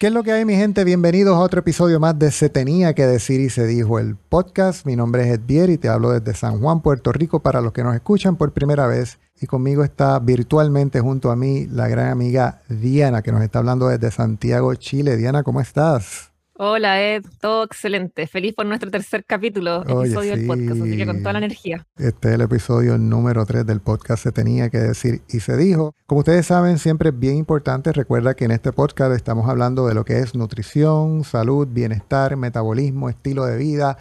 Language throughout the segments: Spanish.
¿Qué es lo que hay, mi gente? Bienvenidos a otro episodio más de Se Tenía que Decir y Se Dijo el podcast. Mi nombre es Edvier y te hablo desde San Juan, Puerto Rico, para los que nos escuchan por primera vez. Y conmigo está virtualmente junto a mí la gran amiga Diana, que nos está hablando desde Santiago, Chile. Diana, ¿cómo estás? Hola Ed, todo excelente. Feliz por nuestro tercer capítulo, episodio del podcast, así que con toda la energía. Este es el episodio número 3 del podcast Se tenía que decir y se dijo. Como ustedes saben, siempre es bien importante, recuerda que en este podcast estamos hablando de lo que es nutrición, salud, bienestar, metabolismo, estilo de vida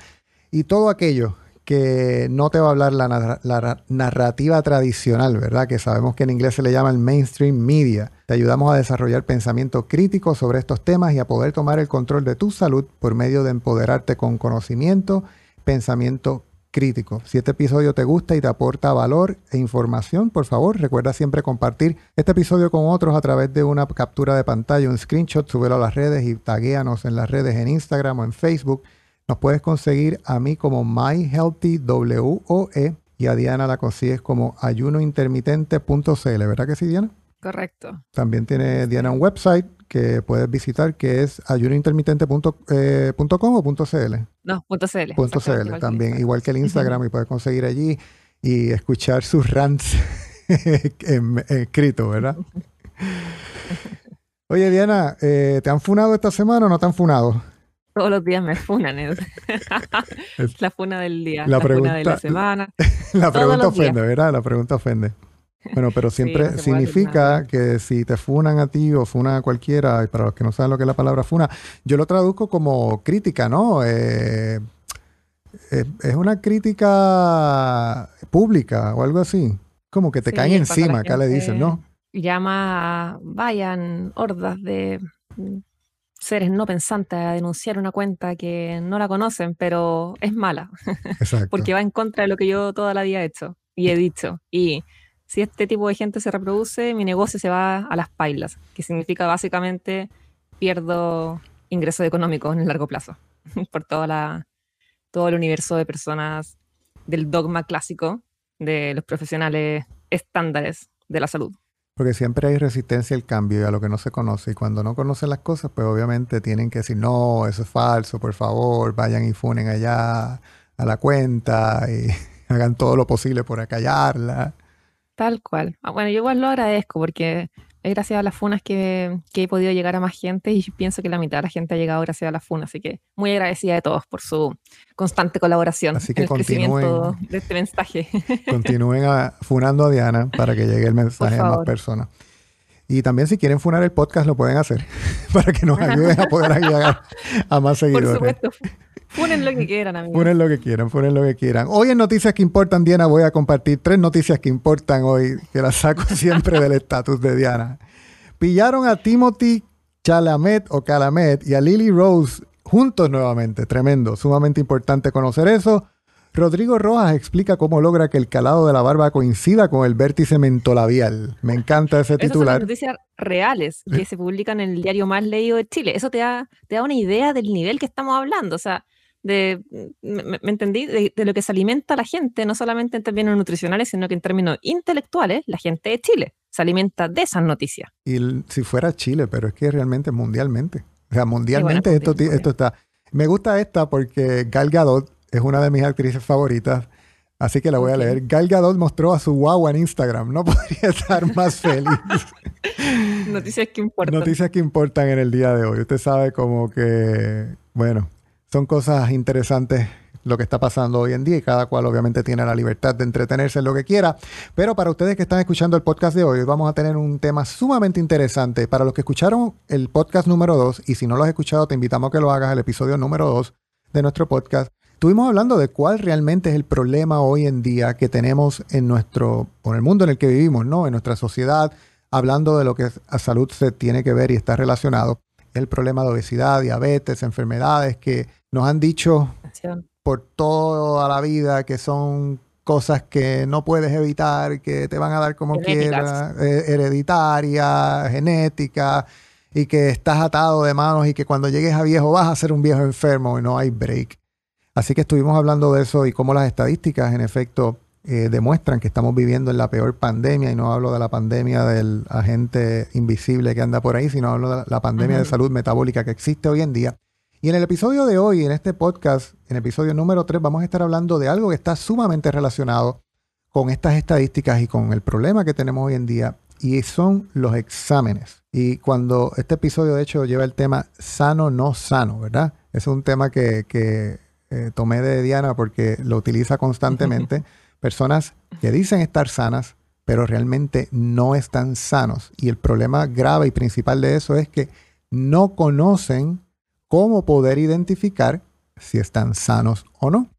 y todo aquello que no te va a hablar la, narrativa tradicional, ¿verdad? Que sabemos que en inglés se le llama el mainstream media. Te ayudamos a desarrollar pensamiento crítico sobre estos temas y a poder tomar el control de tu salud por medio de empoderarte con conocimiento, pensamiento crítico. Si este episodio te gusta y te aporta valor e información, por favor, recuerda siempre compartir este episodio con otros a través de una captura de pantalla, un screenshot, súbelo a las redes y taguéanos en las redes en Instagram o en Facebook nos puedes conseguir a mí como MyHealthyWOE y a Diana la consigues como ayunointermitente.cl, ¿verdad que sí, Diana? Correcto. También tiene Diana un website que puedes visitar que es ayunointermitente.com eh, o .cl. No, .cl. .cl también, igual que el Instagram y puedes conseguir allí y escuchar sus rants escritos, ¿verdad? Oye, Diana, eh, ¿te han funado esta semana o no te han funado? Todos los días me funan. la funa del día, la, funa de la semana. la pregunta ofende, ¿verdad? La pregunta ofende. Bueno, pero siempre significa que si te funan a ti o funan a cualquiera, y para los que no saben lo que es la palabra funa, yo lo traduzco como crítica, ¿no? Eh, eh, es una crítica pública o algo así. Como que te caen encima, acá le dicen, ¿no? Llama, vayan hordas de seres no pensantes a denunciar una cuenta que no la conocen, pero es mala. Porque va en contra de lo que yo toda la vida he hecho y he dicho. Y si este tipo de gente se reproduce, mi negocio se va a las pailas, que significa básicamente pierdo ingresos económicos en el largo plazo por toda la, todo el universo de personas del dogma clásico de los profesionales estándares de la salud. Porque siempre hay resistencia al cambio y a lo que no se conoce. Y cuando no conocen las cosas, pues obviamente tienen que decir, no, eso es falso, por favor, vayan y funen allá a la cuenta y hagan todo lo posible por acallarla. Tal cual. Ah, bueno, yo igual lo agradezco porque gracias a las funas que, he podido llegar a más gente y pienso que la mitad de la gente ha llegado gracias a las funas, así que muy agradecida de todos por su constante colaboración así que en el crecimiento de este mensaje. Continúen funando a Diana para que llegue el mensaje a más personas. Y también si quieren funar el podcast lo pueden hacer para que nos ayuden a poder llegar a más seguidores. Por supuesto. Funen lo que quieran, amigos. Funen lo que quieran, funen lo que quieran. Hoy en Noticias que Importan, Diana, voy a compartir tres noticias que importan hoy, que las saco siempre del estatus de Diana. Pillaron a Timothy Chalamet o Calamet y a Lily Rose juntos nuevamente. Tremendo, sumamente importante conocer eso. Rodrigo Rojas explica cómo logra que el calado de la barba coincida con el vértice mentolabial. Me encanta ese titular. Esas son noticias reales que se publican en el diario más leído de Chile. Eso te da, te da una idea del nivel que estamos hablando. O sea, de, me, entendí, de, lo que se alimenta la gente, no solamente en términos nutricionales, sino que en términos intelectuales, la gente de Chile se alimenta de esas noticias. Y si fuera Chile, pero es que realmente mundialmente. O sea, mundialmente esto, esto está... Me gusta esta porque Gal Gadot es una de mis actrices favoritas. Así que la voy a leer. Gal Gadot mostró a su guagua en Instagram. No podría estar más feliz. Noticias que importan. Noticias que importan en el día de hoy. Usted sabe como que, bueno, son cosas interesantes lo que está pasando hoy en día y cada cual obviamente tiene la libertad de entretenerse en lo que quiera. Pero para ustedes que están escuchando el podcast de hoy, vamos a tener un tema sumamente interesante. Para los que escucharon el podcast número 2 y si no lo has escuchado, te invitamos a que lo hagas el episodio número 2 de nuestro podcast. Estuvimos hablando de cuál realmente es el problema hoy en día que tenemos en nuestro, en el mundo en el que vivimos, ¿no? En nuestra sociedad, hablando de lo que a salud se tiene que ver y está relacionado. El problema de obesidad, diabetes, enfermedades que nos han dicho por toda la vida que son cosas que no puedes evitar, que te van a dar como quieras, eh, hereditaria, genética, y que estás atado de manos y que cuando llegues a viejo vas a ser un viejo enfermo y no hay break. Así que estuvimos hablando de eso y cómo las estadísticas, en efecto, eh, demuestran que estamos viviendo en la peor pandemia, y no hablo de la pandemia del agente invisible que anda por ahí, sino hablo de la pandemia de salud metabólica que existe hoy en día. Y en el episodio de hoy, en este podcast, en episodio número 3, vamos a estar hablando de algo que está sumamente relacionado con estas estadísticas y con el problema que tenemos hoy en día, y son los exámenes. Y cuando este episodio, de hecho, lleva el tema sano, no sano, ¿verdad? Es un tema que, que eh, tomé de Diana porque lo utiliza constantemente, personas que dicen estar sanas, pero realmente no están sanos. Y el problema grave y principal de eso es que no conocen cómo poder identificar si están sanos o no.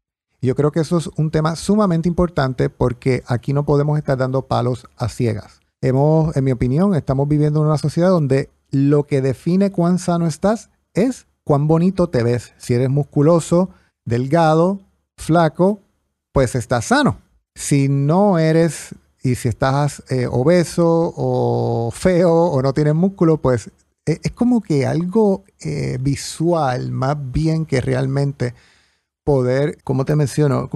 Y yo creo que eso es un tema sumamente importante porque aquí no podemos estar dando palos a ciegas. Hemos, en mi opinión, estamos viviendo en una sociedad donde lo que define cuán sano estás es cuán bonito te ves. Si eres musculoso, delgado, flaco, pues estás sano. Si no eres y si estás eh, obeso o feo o no tienes músculo, pues e, es como que algo eh, visual más bien que realmente poder, como te menciono,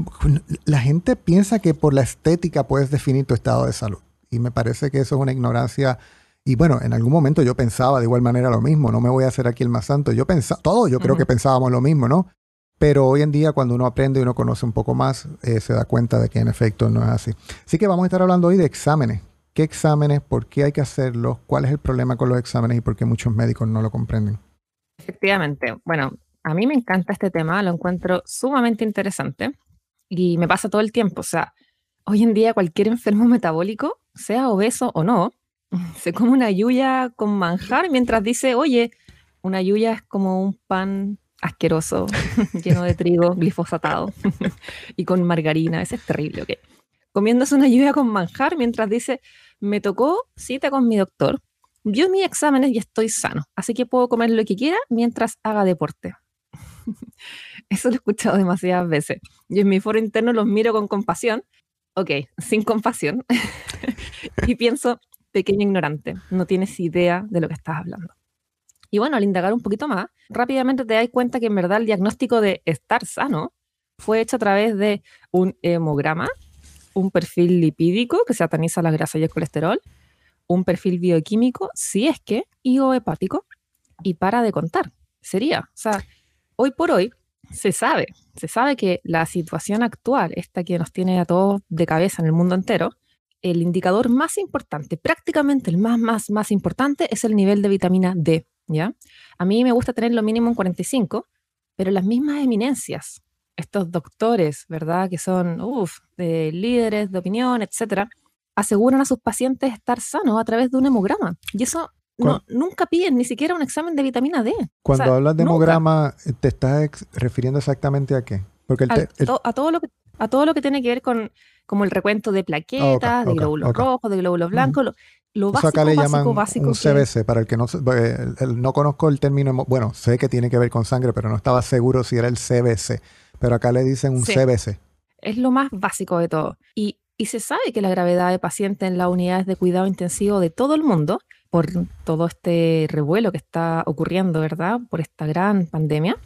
la gente piensa que por la estética puedes definir tu estado de salud. Y me parece que eso es una ignorancia. Y bueno, en algún momento yo pensaba de igual manera lo mismo, no me voy a hacer aquí el más santo. Yo pensaba, todos yo creo que pensábamos lo mismo, ¿no? Pero hoy en día, cuando uno aprende y uno conoce un poco más, eh, se da cuenta de que en efecto no es así. Así que vamos a estar hablando hoy de exámenes. ¿Qué exámenes? ¿Por qué hay que hacerlos? ¿Cuál es el problema con los exámenes y por qué muchos médicos no lo comprenden? Efectivamente. Bueno, a mí me encanta este tema, lo encuentro sumamente interesante y me pasa todo el tiempo. O sea, hoy en día cualquier enfermo metabólico, sea obeso o no, se come una yuya con manjar mientras dice, oye, una yuya es como un pan asqueroso, lleno de trigo glifosatado y con margarina. Ese es terrible, ¿ok? Comiéndose una lluvia con manjar mientras dice, me tocó cita con mi doctor, vio mis exámenes y estoy sano, así que puedo comer lo que quiera mientras haga deporte. Eso lo he escuchado demasiadas veces. Yo en mi foro interno los miro con compasión, ok, sin compasión, y pienso, pequeño ignorante, no tienes idea de lo que estás hablando. Y bueno, al indagar un poquito más, rápidamente te das cuenta que en verdad el diagnóstico de estar sano fue hecho a través de un hemograma, un perfil lipídico que sataniza la grasa y el colesterol, un perfil bioquímico, si es que, y o hepático, y para de contar. Sería, o sea, hoy por hoy se sabe, se sabe que la situación actual, esta que nos tiene a todos de cabeza en el mundo entero, el indicador más importante, prácticamente el más, más, más importante, es el nivel de vitamina D. ¿ya? A mí me gusta tener lo mínimo en 45, pero las mismas eminencias, estos doctores, ¿verdad? Que son, uff, líderes de opinión, etcétera, aseguran a sus pacientes estar sanos a través de un hemograma. Y eso nunca piden ni siquiera un examen de vitamina D. Cuando hablas de hemograma, ¿te estás refiriendo exactamente a qué? Porque a, todo lo que, a todo lo que tiene que ver con como el recuento de plaquetas, de glóbulos rojos, de glóbulos blancos, lo básico, acá le llaman un CBC, para el que no, eh, no conozco el término, bueno, sé que tiene que ver con sangre, pero no estaba seguro si era el CBC, pero acá le dicen un CBC. Es lo más básico de todo. Y, y se sabe que la gravedad de pacientes en las unidades de cuidado intensivo de todo el mundo, por todo este revuelo que está ocurriendo, ¿verdad? Por esta gran pandemia,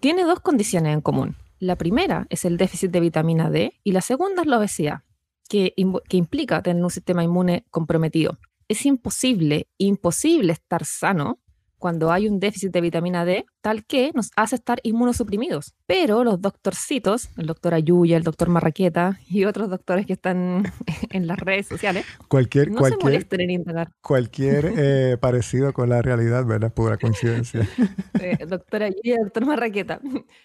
tiene dos condiciones en común. La primera es el déficit de vitamina D y la segunda es la obesidad que, implica tener un sistema inmune comprometido. Es imposible, imposible estar sano cuando hay un déficit de vitamina D, tal que nos hace estar inmunosuprimidos. Pero los doctorcitos, el doctor Ayuya, el doctor Marraqueta y otros doctores que están en las redes sociales, cualquier, no cualquier, se molesten en indagar. Cualquier eh, parecido con la realidad, ¿verdad? Pura coincidencia. Eh, doctor Ayuya, doctor Marraqueta,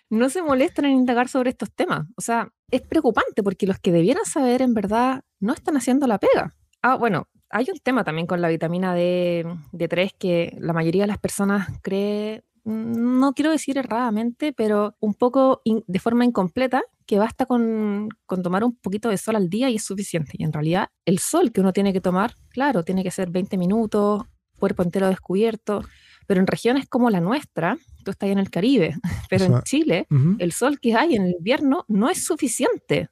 no se molesten en indagar sobre estos temas. O sea, es preocupante porque los que debieran saber en verdad no están haciendo la pega. Ah, bueno, hay un tema también con la vitamina D, 3 que la mayoría de las personas cree, mm, no quiero decir erradamente, pero un poco de forma incompleta, que basta con, con, tomar un poquito de sol al día y es suficiente. Y en realidad el sol que uno tiene que tomar, claro, tiene que ser 20 minutos, cuerpo entero descubierto, pero en regiones como la nuestra, tú estás en el Caribe, pero en Chile, el sol que hay en el invierno no es suficiente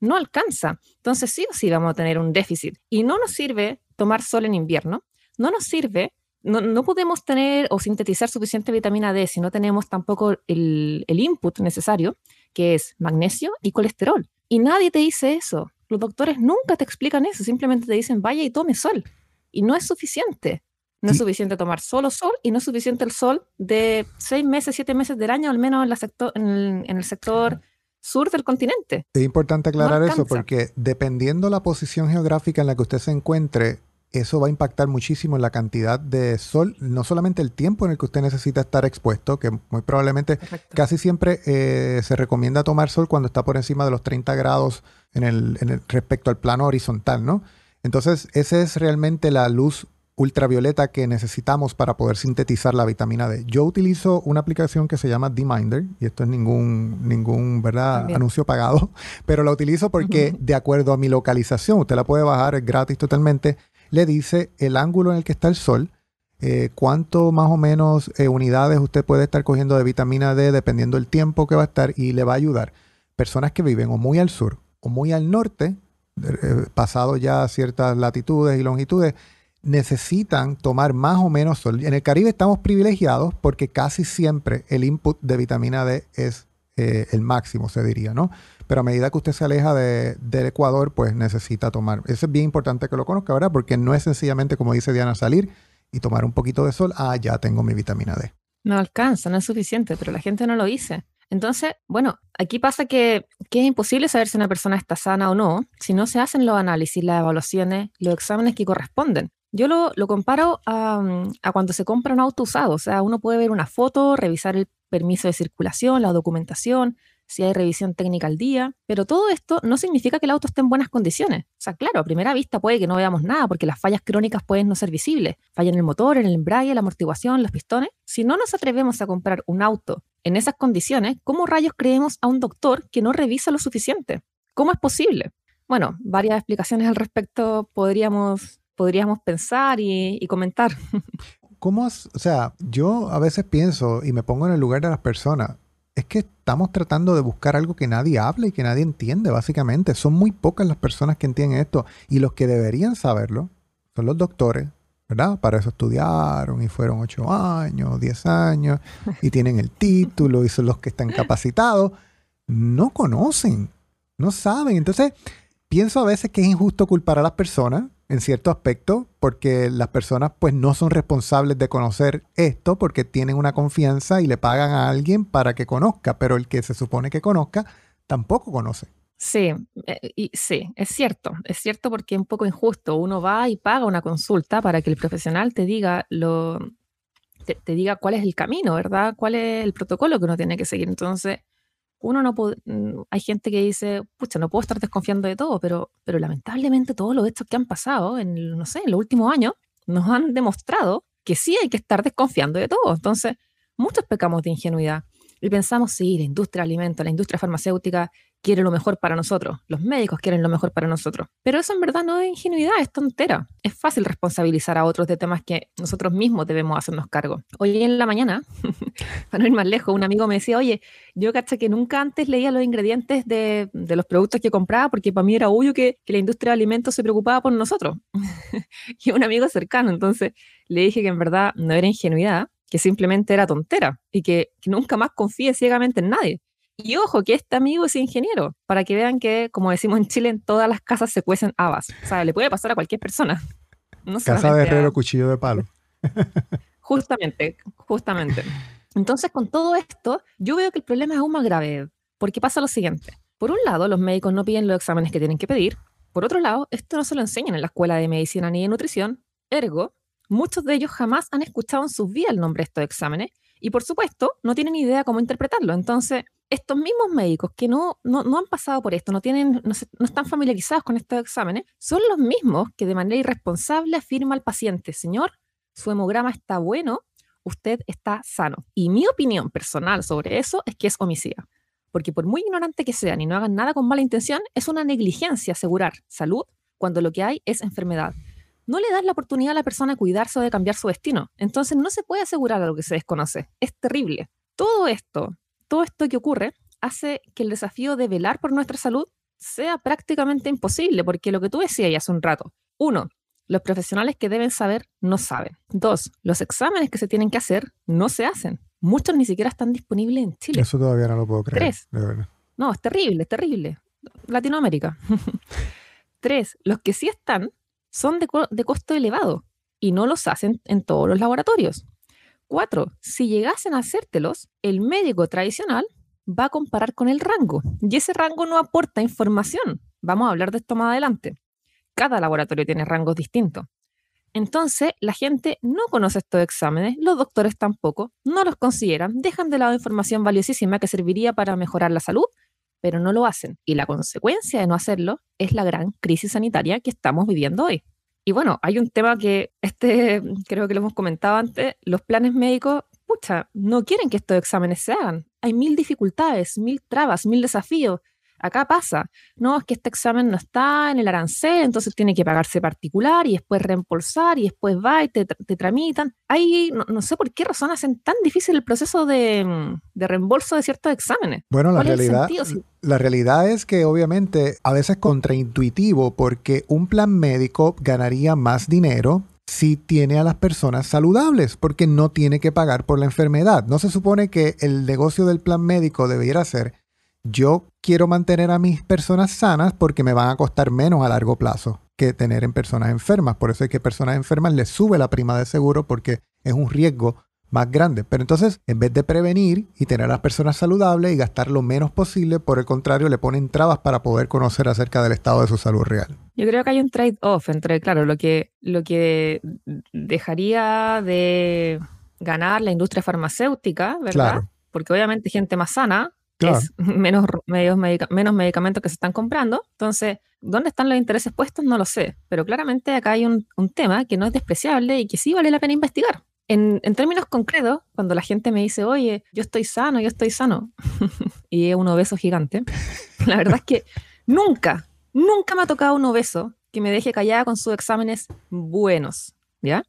no alcanza. Entonces sí o sí vamos a tener un déficit. Y no nos sirve tomar sol en invierno, no nos sirve, no, podemos tener o sintetizar suficiente vitamina D si no tenemos tampoco el, el input necesario, que es magnesio y colesterol. Y nadie te dice eso. Los doctores nunca te explican eso, simplemente te dicen vaya y tome sol. Y no es suficiente. No es suficiente tomar solo sol y no es suficiente el sol de seis meses, siete meses del año, al menos en, la sector, en el sector sur del continente. Es importante aclarar eso porque dependiendo la posición geográfica en la que usted se encuentre, eso va a impactar muchísimo en la cantidad de sol, no solamente el tiempo en el que usted necesita estar expuesto, que muy probablemente casi siempre eh, se recomienda tomar sol cuando está por encima de los 30 grados en el, en el, respecto al plano horizontal, ¿no? Entonces, esa es realmente la luz ultravioleta que necesitamos para poder sintetizar la vitamina D. Yo utilizo una aplicación que se llama D-Minder, y esto es ningún, ningún ¿verdad? anuncio pagado, pero la utilizo porque de acuerdo a mi localización, usted la puede bajar, es gratis totalmente, le dice el ángulo en el que está el sol, eh, cuánto más o menos eh, unidades usted puede estar cogiendo de vitamina D dependiendo del tiempo que va a estar y le va a ayudar. Personas que viven o muy al sur o muy al norte, eh, pasado ya ciertas latitudes y longitudes, necesitan tomar más o menos sol. En el Caribe estamos privilegiados porque casi siempre el input de vitamina D es eh, el máximo, se diría, ¿no? Pero a medida que usted se aleja del Ecuador, pues necesita tomar. Eso es bien importante que lo conozca, ¿verdad? Porque no es sencillamente, como dice Diana, salir y tomar un poquito de sol. Ah, ya tengo mi vitamina D. No alcanza, no es suficiente, pero la gente no lo dice. Entonces, bueno, aquí pasa que, que, es imposible saber si una persona está sana o no si no se hacen los análisis, las evaluaciones, los exámenes que corresponden. Yo lo, comparo mm, a, cuando se compra un auto usado. O sea, uno puede ver una foto, revisar el permiso de circulación, la documentación, si hay revisión técnica al día, pero todo esto no significa que el auto esté en buenas condiciones. O sea, claro, a primera vista puede que no veamos nada porque las fallas crónicas pueden no ser visibles. Falla en el motor, en el embrague, la amortiguación, los pistones. Si no nos atrevemos a comprar un auto en esas condiciones, ¿cómo rayos creemos a un doctor que no revisa lo suficiente? ¿Cómo es posible? Bueno, varias explicaciones al respecto podríamos podríamos pensar y, comentar. ¿Cómo, o sea, yo a veces pienso y me pongo en el lugar de las personas, es que estamos tratando de buscar algo que nadie habla y que nadie entiende, básicamente. Son muy pocas las personas que entienden esto y los que deberían saberlo son los doctores, ¿verdad? Para eso estudiaron y fueron ocho años, diez años y tienen el título y son los que están capacitados. No conocen, no saben. Entonces, pienso a veces que es injusto culpar a las personas en cierto aspecto, porque las personas pues no son responsables de conocer esto porque tienen una confianza y le pagan a alguien para que conozca, pero el que se supone que conozca tampoco conoce. Sí, eh, y sí, es cierto, es cierto porque es un poco injusto. Uno va y paga una consulta para que el profesional te diga lo, te diga cuál es el camino, ¿verdad? ¿Cuál es el protocolo que uno tiene que seguir? Entonces, uno no puede, mm, hay gente que dice, pucha, no puedo estar desconfiando de todo, pero, pero lamentablemente todos los hechos que han pasado en, no sé, en los últimos años nos han demostrado que sí hay que estar desconfiando de todo. Entonces, muchos pecamos de ingenuidad y pensamos, sí, la industria de alimentos, la industria farmacéutica quiere lo mejor para nosotros, los médicos quieren lo mejor para nosotros. Pero eso en verdad no es ingenuidad, es tontera. Es fácil responsabilizar a otros de temas que nosotros mismos debemos hacernos cargo. Hoy en la mañana, para no ir más lejos, un amigo me decía, oye, yo caché que nunca antes leía los ingredientes de, los productos que compraba porque para mí era obvio que, que la industria de alimentos se preocupaba por nosotros. y un amigo cercano, entonces le dije que en verdad no era ingenuidad, que simplemente era tontera y que, que nunca más confíe ciegamente en nadie y ojo, que este amigo es ingeniero, para que vean que, como decimos en Chile, en todas las casas se cuecen habas. O sea, le puede pasar a cualquier persona. Casa de herrero, cuchillo de palo. Justamente, justamente. Entonces, con todo esto, yo veo que el problema es aún más grave, porque pasa lo siguiente. Por un lado, los médicos no piden los exámenes que tienen que pedir. Por otro lado, esto no se lo enseñan en la escuela de medicina ni de nutrición. Ergo, muchos de ellos jamás han escuchado en sus vidas el nombre de estos exámenes y, por supuesto, no tienen idea cómo interpretarlo. Entonces, estos mismos médicos que no, no, han pasado por esto, no, tienen, no, no, están familiarizados con estos exámenes, son los mismos que de manera irresponsable afirma al paciente, señor, su hemograma está bueno, usted está sano. Y mi opinión personal sobre eso es que es homicida. Porque por muy ignorante que sean y no hagan nada con mala intención, es una negligencia asegurar salud cuando lo que hay es enfermedad. No le das la oportunidad a la persona de cuidarse o de cambiar su destino. Entonces no se puede asegurar algo que se desconoce. Es terrible. Todo esto todo esto que ocurre hace que el desafío de velar por nuestra salud sea prácticamente imposible, porque lo que tú decías ya hace un rato, uno, los profesionales que deben saber no saben. Dos, los exámenes que se tienen que hacer no se hacen. Muchos ni siquiera están disponibles en Chile. Eso todavía no lo puedo creer. Tres. No, es terrible, es terrible. Latinoamérica. Tres, los que sí están son de, costo elevado y no los hacen en todos los laboratorios. Cuatro, si llegasen a hacértelos, el médico tradicional va a comparar con el rango y ese rango no aporta información. Vamos a hablar de esto más adelante. Cada laboratorio tiene rangos distintos. Entonces, la gente no conoce estos exámenes, los doctores tampoco, no los consideran, dejan de lado información valiosísima que serviría para mejorar la salud, pero no lo hacen. Y la consecuencia de no hacerlo es la gran crisis sanitaria que estamos viviendo hoy. Y bueno, hay un tema que este creo que lo hemos comentado antes, los planes médicos, pucha, no quieren que estos exámenes se hagan. Hay mil dificultades, mil trabas, mil desafíos. Acá pasa, no, es que este examen no está en el arancel, entonces tiene que pagarse particular y después reembolsar y después va y te, tramitan. Ahí no, sé por qué razón hacen tan difícil el proceso de, reembolso de ciertos exámenes. Bueno, la realidad, la realidad es que obviamente a veces es contraintuitivo porque un plan médico ganaría más dinero si tiene a las personas saludables, porque no tiene que pagar por la enfermedad. No se supone que el negocio del plan médico debiera ser yo quiero mantener a mis personas sanas porque me van a costar menos a largo plazo que tener en personas enfermas. Por eso es que personas enfermas les sube la prima de seguro porque es un riesgo más grande. Pero entonces, en vez de prevenir y tener a las personas saludables y gastar lo menos posible, por el contrario, le ponen trabas para poder conocer acerca del estado de su salud real. Yo creo que hay un trade-off entre, claro, lo que, lo que dejaría de ganar la industria farmacéutica, ¿verdad? Porque obviamente gente más sana es menos, menos medicamentos que se están comprando. Entonces, ¿dónde están los intereses puestos? No lo sé. Pero claramente acá hay un, tema que no es despreciable y que sí vale la pena investigar. En, términos concretos, cuando la gente me dice, oye, yo estoy sano, yo estoy sano, y es un obeso gigante, la verdad es que nunca, nunca me ha tocado un obeso que me deje callada con sus exámenes buenos, ¿ya?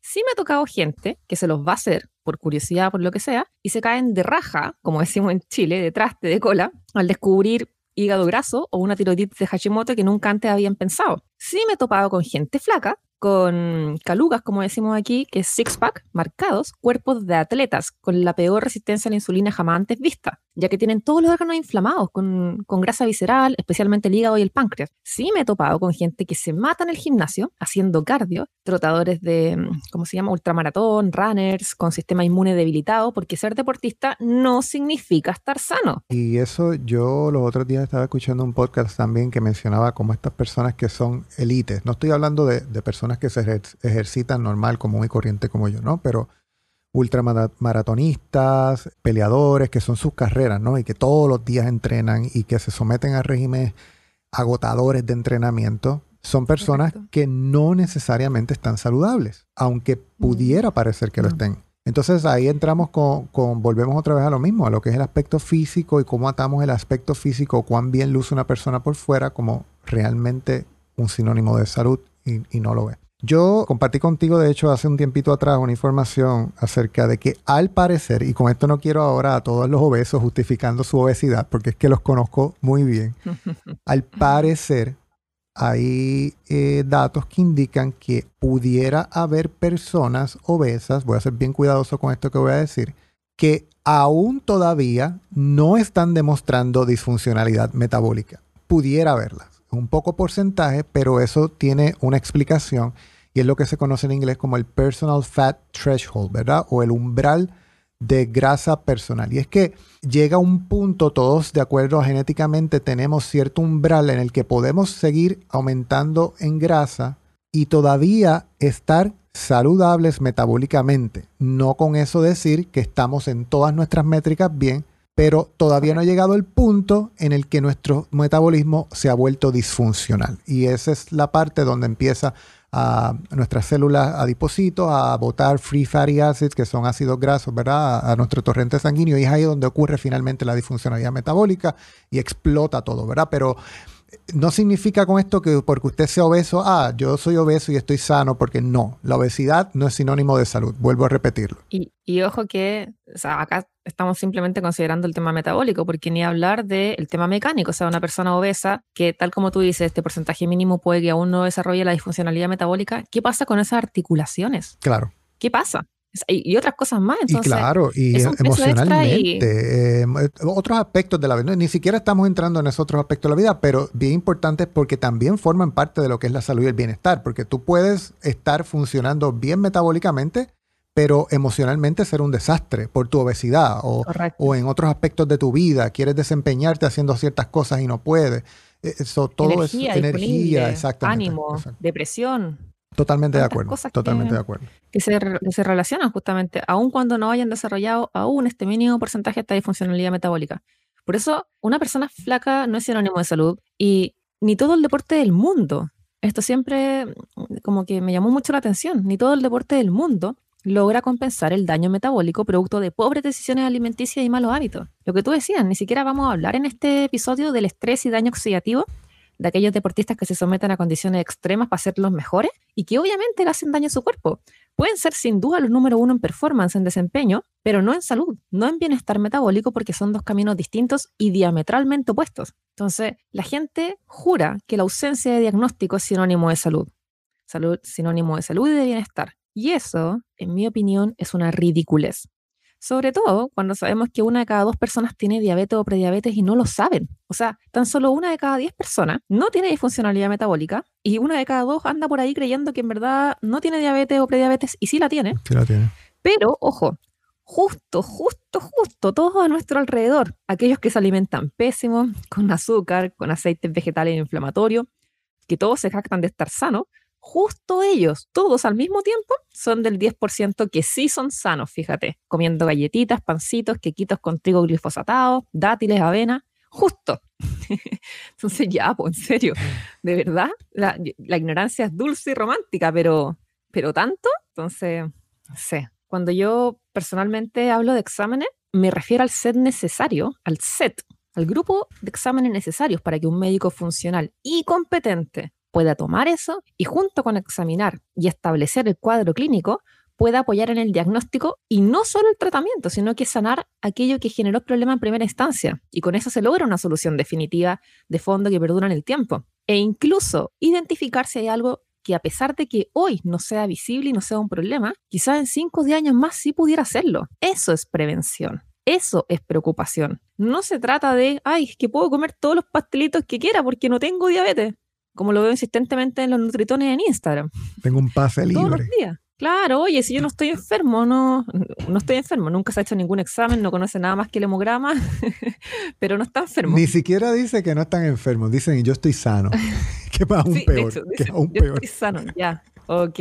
Sí me ha tocado gente que se los va a hacer por curiosidad, por lo que sea, y se caen de raja, como decimos en Chile, de traste, de cola, al descubrir hígado graso o una tiroiditis de Hashimoto que nunca antes habían pensado. Sí me he topado con gente flaca con calugas, como decimos aquí, que es six-pack, marcados, cuerpos de atletas con la peor resistencia a la insulina jamás antes vista, ya que tienen todos los órganos inflamados con, con, grasa visceral, especialmente el hígado y el páncreas. Sí me he topado con gente que se mata en el gimnasio haciendo cardio, trotadores de, ¿cómo se llama?, ultramaratón, runners, con sistema inmune debilitado, porque ser deportista no significa estar sano. Y eso yo los otros días estaba escuchando un podcast también que mencionaba como estas personas que son élites, no estoy hablando de, de personas que se ejercitan normal, común y corriente como yo, ¿no? Pero ultramaratonistas, peleadores, que son sus carreras, ¿no? Y que todos los días entrenan y que se someten a regímenes agotadores de entrenamiento, son personas que no necesariamente están saludables, aunque pudiera parecer que lo estén. Entonces ahí entramos con, con, volvemos otra vez a lo mismo, a lo que es el aspecto físico y cómo atamos el aspecto físico, cuán bien luce una persona por fuera como realmente un sinónimo de salud y, no lo ve. Yo compartí contigo, de hecho, hace un tiempito atrás una información acerca de que al parecer, y con esto no quiero ahora a todos los obesos justificando su obesidad, porque es que los conozco muy bien, al parecer hay eh, datos que indican que pudiera haber personas obesas, voy a ser bien cuidadoso con esto que voy a decir, que aún todavía no están demostrando disfuncionalidad metabólica. Pudiera haberlas un poco porcentaje, pero eso tiene una explicación y es lo que se conoce en inglés como el Personal Fat Threshold, ¿verdad? O el umbral de grasa personal. Y es que llega un punto, todos de acuerdo genéticamente tenemos cierto umbral en el que podemos seguir aumentando en grasa y todavía estar saludables metabólicamente. No con eso decir que estamos en todas nuestras métricas bien, pero todavía no ha llegado el punto en el que nuestro metabolismo se ha vuelto disfuncional. Y esa es la parte donde empieza a nuestras células adipocitos a botar free fatty acids, que son ácidos grasos, ¿verdad? A, nuestro torrente sanguíneo y es ahí donde ocurre finalmente la disfuncionalidad metabólica y explota todo, ¿verdad? Pero no significa con esto que porque usted sea obeso, ah, yo soy obeso y estoy sano, porque no, la obesidad no es sinónimo de salud, vuelvo a repetirlo. Y, ojo que, o sea, acá estamos simplemente considerando el tema metabólico, porque ni hablar del tema mecánico, o sea, una persona obesa que tal como tú dices, este porcentaje mínimo puede que aún no desarrolle la disfuncionalidad metabólica, ¿qué pasa con esas articulaciones? Claro. ¿Qué pasa? Y, otras cosas más. y claro, y emocionalmente, em, eh, otros aspectos de la vida, ni siquiera estamos entrando en esos otros aspectos de la vida, pero bien importantes porque también forman parte de lo que es la salud y el bienestar, porque tú puedes estar funcionando bien metabólicamente, pero emocionalmente ser un desastre por tu obesidad o, o en otros aspectos de tu vida, quieres desempeñarte haciendo ciertas cosas y no puedes. E, eso, todo energía, es energía, exactamente. Ánimo, depresión. Totalmente de acuerdo. Totalmente que, de acuerdo. Que se, se, relacionan justamente, aun cuando no hayan desarrollado aún este mínimo porcentaje de esta disfuncionalidad metabólica. Por eso, una persona flaca no es sinónimo de salud y ni todo el deporte del mundo. Esto siempre mm, como que me llamó mucho la atención. Ni todo el deporte del mundo logra compensar el daño metabólico producto de pobres decisiones alimenticias y malos hábitos. Lo que tú decías, ni siquiera vamos a hablar en este episodio del estrés y daño oxidativo de aquellos deportistas que se someten a condiciones extremas para ser los mejores y que obviamente le hacen daño a su cuerpo. Pueden ser sin duda los número uno en performance, en desempeño, pero no en salud, no en bienestar metabólico porque son dos caminos distintos y diametralmente opuestos. Entonces, la gente jura que la ausencia de diagnóstico es sinónimo de salud. Salud sinónimo de salud y de bienestar. Y eso, en mi opinión, es una ridiculez. Sobre todo cuando sabemos que una de cada dos personas tiene diabetes o prediabetes y no lo saben. O sea, tan solo una de cada diez personas no tiene disfuncionalidad metabólica y una de cada dos anda por ahí creyendo que en verdad no tiene diabetes o prediabetes y sí la tiene. Sí la tiene. Pero, ojo, justo, justo, justo, todos a nuestro alrededor, aquellos que se alimentan pésimo, con azúcar, con aceites vegetales inflamatorios, que todos se jactan de estar sanos, justo ellos, todos al mismo tiempo, son del 10% que sí son sanos, fíjate, comiendo galletitas, pancitos, quequitos con trigo glifosatado, dátiles, avena, justo. Entonces ya, pues en serio, de verdad, la, ignorancia es dulce y romántica, pero, pero tanto, entonces, no sé. Cuando yo personalmente hablo de exámenes, me refiero al set necesario, al set, al grupo de exámenes necesarios para que un médico funcional y competente pueda tomar eso y junto con examinar y establecer el cuadro clínico, pueda apoyar en el diagnóstico y no solo el tratamiento, sino que sanar aquello que generó el problema en primera instancia. Y con eso se logra una solución definitiva de fondo que perdura en el tiempo. E incluso identificar si hay algo que a pesar de que hoy no sea visible y no sea un problema, quizás en 5 o 10 años más sí pudiera serlo. Eso es prevención. Eso es preocupación. No se trata de, ay, que puedo comer todos los pastelitos que quiera porque no tengo diabetes como lo veo insistentemente en los nutritones en Instagram. Tengo un pase libre. Todos los días. Claro, oye, si yo no estoy enfermo, no, no estoy enfermo, nunca se ha hecho ningún examen, no conoce nada más que el hemograma, pero no está enfermo. Ni siquiera dice que no están enfermos, dicen yo estoy sano. ¿Qué pasa? Un peor. aún yo Estoy sano, ya, ok.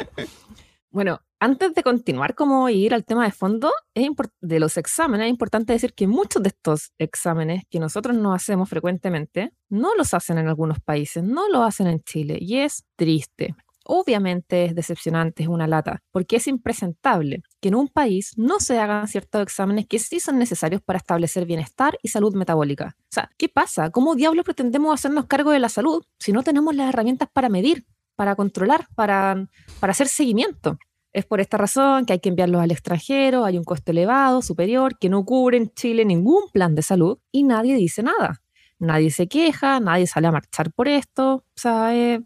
bueno, antes de continuar como ir al tema de fondo es de los exámenes, es importante decir que muchos de estos exámenes que nosotros no hacemos frecuentemente, no los hacen en algunos países, no lo hacen en Chile y es triste. Obviamente es decepcionante, es una lata, porque es impresentable que en un país no se hagan ciertos exámenes que sí son necesarios para establecer bienestar y salud metabólica. O sea, ¿qué pasa? ¿Cómo diablos pretendemos hacernos cargo de la salud si no tenemos las herramientas para medir, para controlar, para, para hacer seguimiento? Es por esta razón que hay que enviarlos al extranjero, hay un costo elevado, superior, que no cubre en Chile ningún plan de salud y nadie dice nada. Nadie se queja, nadie sale a marchar por esto. O sea, eh,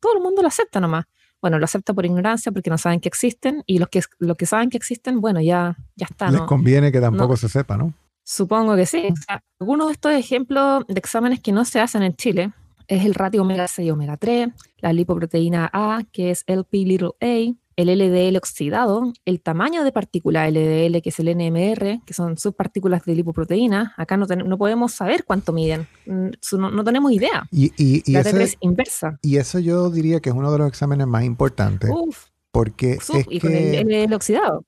todo el mundo lo acepta nomás. Bueno, lo acepta por ignorancia porque no saben que existen y los que, los que saben que existen, bueno, ya, ya está. Les conviene que tampoco se sepa, ¿no? Supongo que sí. algunos de estos ejemplos de exámenes que no se hacen en Chile es el ratio omega 6 y omega 3, la lipoproteína A, que es LP little a, el LDL oxidado, el tamaño de partícula LDL, que es el NMR, que son subpartículas de lipoproteína. Acá no, no podemos saber cuánto miden, no, tenemos idea. Y, y, la T3 inversa. Y eso yo diría que es uno de los exámenes más importantes. Uf. Porque y con el LDL oxidado.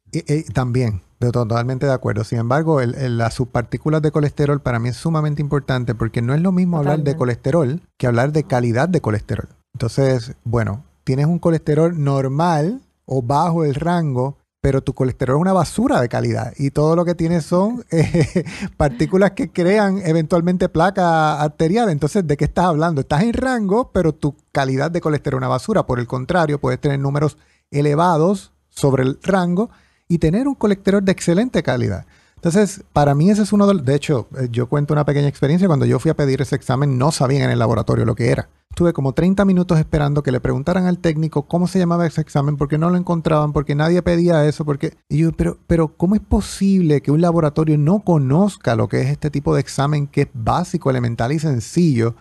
también, totalmente de acuerdo. Sin embargo, las subpartículas de colesterol para mí es sumamente importante porque no es lo mismo hablar de colesterol que hablar de calidad de colesterol. Entonces, bueno, tienes un colesterol normal o bajo el rango, pero tu colesterol es una basura de calidad y todo lo que tienes son eh, partículas que crean eventualmente placa arterial. Entonces, ¿de qué estás hablando? Estás en rango, pero tu calidad de colesterol es una basura. Por el contrario, puedes tener números elevados sobre el rango y tener un colesterol de excelente calidad. Entonces, para mí ese es uno de los... De hecho, eh, yo cuento una pequeña experiencia. Cuando yo fui a pedir ese examen, no sabían en el laboratorio lo que era. Estuve como 30 minutos esperando que le preguntaran al técnico cómo se llamaba ese examen, porque no lo encontraban, porque nadie pedía eso, porque... Y yo, pero, pero, ¿cómo es posible que un laboratorio no conozca lo que es este tipo de examen que es básico, elemental y sencillo?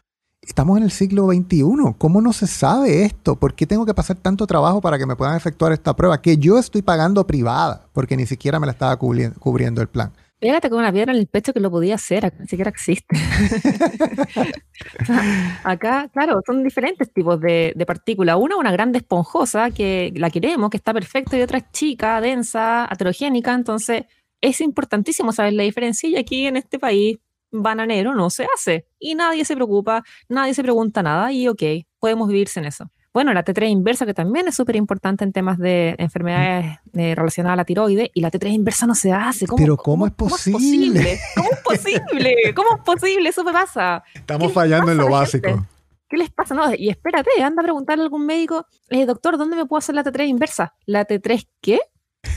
Estamos en el siglo XXI. ¿Cómo no se sabe esto? ¿Por qué tengo que pasar tanto trabajo para que me puedan efectuar esta prueba que yo estoy pagando privada? Porque ni siquiera me la estaba cubriendo, el plan. Fíjate con una piedra en el pecho que lo podía hacer, ni siquiera existe. acá, claro, son diferentes tipos de, de partículas. Una, una grande esponjosa que la queremos, que está perfecta, y otra es chica, densa, heterogénica. Entonces, es importantísimo saber la diferencia. Y aquí en este país, bananero no se hace y nadie se preocupa, nadie se pregunta nada y ok, podemos vivirse en eso. Bueno, la T3 inversa, que también es súper importante en temas de enfermedades eh, relacionadas a la tiroides, y la T3 inversa no se hace. Pero ¿cómo, es posible? ¿Cómo es posible? ¿Cómo es posible? Eso me pasa. Estamos fallando en lo básico. ¿Qué les pasa? No, y espérate, anda a preguntarle a algún médico, eh, doctor, ¿dónde me puedo hacer la T3 inversa? ¿La T3 qué?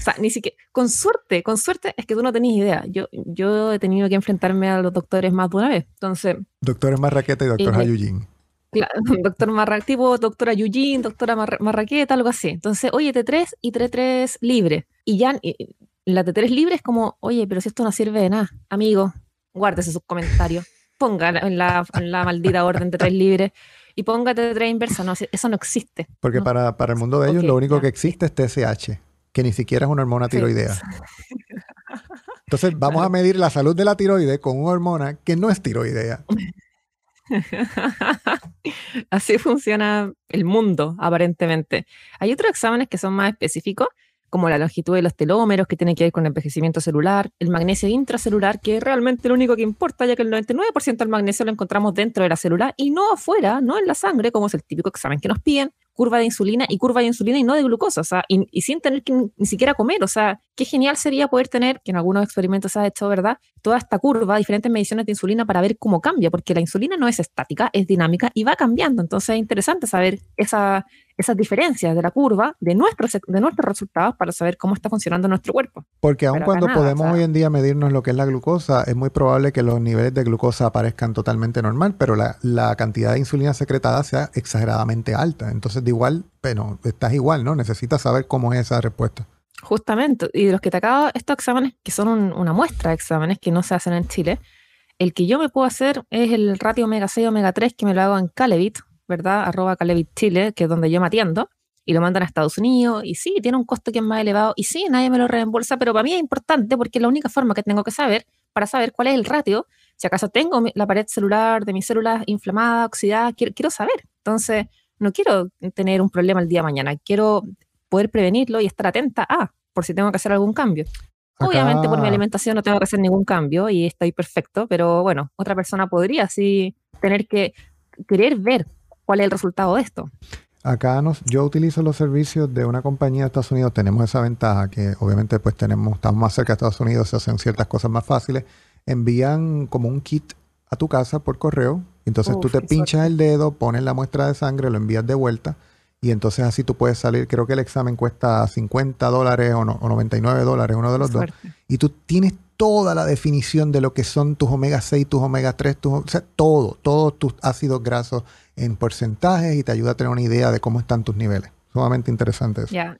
O sea, ni siquiera, con suerte, con suerte es que tú no tenías idea. Yo, yo he tenido que enfrentarme a los doctores más de una vez. Entonces. Doctores Marraqueta y doctor Hayujin. Claro, doctor Marra, tipo doctora Yujin, doctora Marraqueta, algo así. Entonces, oye, T3 y T3 libre. Y ya la T3 libre es como, oye, pero si esto no sirve de nada, amigo, guárdese sus comentarios. Ponga en la, en la maldita orden T3 libre y ponga T3 inversa. No, eso no existe. Porque Para, para, el mundo de ellos lo único que existe es TSH que ni siquiera es una hormona tiroidea. Entonces vamos a medir la salud de la tiroide con una hormona que no es tiroidea. Así funciona el mundo, aparentemente. Hay otros exámenes que son más específicos, como la longitud de los telómeros, que tiene que ver con el envejecimiento celular, el magnesio intracelular, que es realmente lo único que importa, ya que el 99% del magnesio lo encontramos dentro de la célula y no afuera, no en la sangre, como es el típico examen que nos piden, curva de insulina y curva de insulina y no de glucosa, o sea, y, sin tener que ni siquiera comer, o sea, qué genial sería poder tener, que en algunos experimentos se ha hecho, ¿verdad? Toda esta curva, diferentes mediciones de insulina para ver cómo cambia, porque la insulina no es estática, es dinámica y va cambiando, entonces es interesante saber esa, esas diferencias de la curva de nuestros, de nuestros resultados para saber cómo está funcionando nuestro cuerpo. Porque aun cuando podemos hoy en día medirnos lo que es la glucosa, es muy probable que los niveles de glucosa aparezcan totalmente normal, pero la, la cantidad de insulina secretada sea exageradamente alta. Entonces, de igual, bueno, estás igual, ¿no? Necesitas saber cómo es esa respuesta. Justamente, y de los que te acabo, estos exámenes, que son una muestra de exámenes que no se hacen en Chile, el que yo me puedo hacer es el ratio omega 6 omega 3 que me lo hago en Calevit, ¿verdad? Arroba Calevit Chile, que es donde yo me atiendo, y lo mandan a Estados Unidos, y sí, tiene un costo que es más elevado, y sí, nadie me lo reembolsa, pero para mí es importante porque es la única forma que tengo que saber para saber cuál es el ratio, si acaso tengo la pared celular de mis células inflamada, oxidada, quiero, quiero saber. Entonces, no quiero tener un problema el día de mañana, quiero poder prevenirlo y estar atenta a, por si tengo que hacer algún cambio. Obviamente por mi alimentación no tengo que hacer ningún cambio y estoy perfecto, pero bueno, otra persona podría sí tener que querer ver cuál es el resultado de esto. Acá nos, yo utilizo los servicios de una compañía de Estados Unidos, tenemos esa ventaja que obviamente pues tenemos, estamos más cerca de Estados Unidos, se hacen ciertas cosas más fáciles. Envían como un kit a tu casa por correo, entonces tú te pinchas el dedo, pones la muestra de sangre, lo envías de vuelta. Y entonces así tú puedes salir, creo que el examen cuesta 50 dólares o, no, o 99 dólares, uno de los dos, y tú tienes toda la definición de lo que son tus omega 6, tus omega 3, tus, o sea, todo, todos tus ácidos grasos en porcentajes y te ayuda a tener una idea de cómo están tus niveles. Sumamente interesante eso. Ya,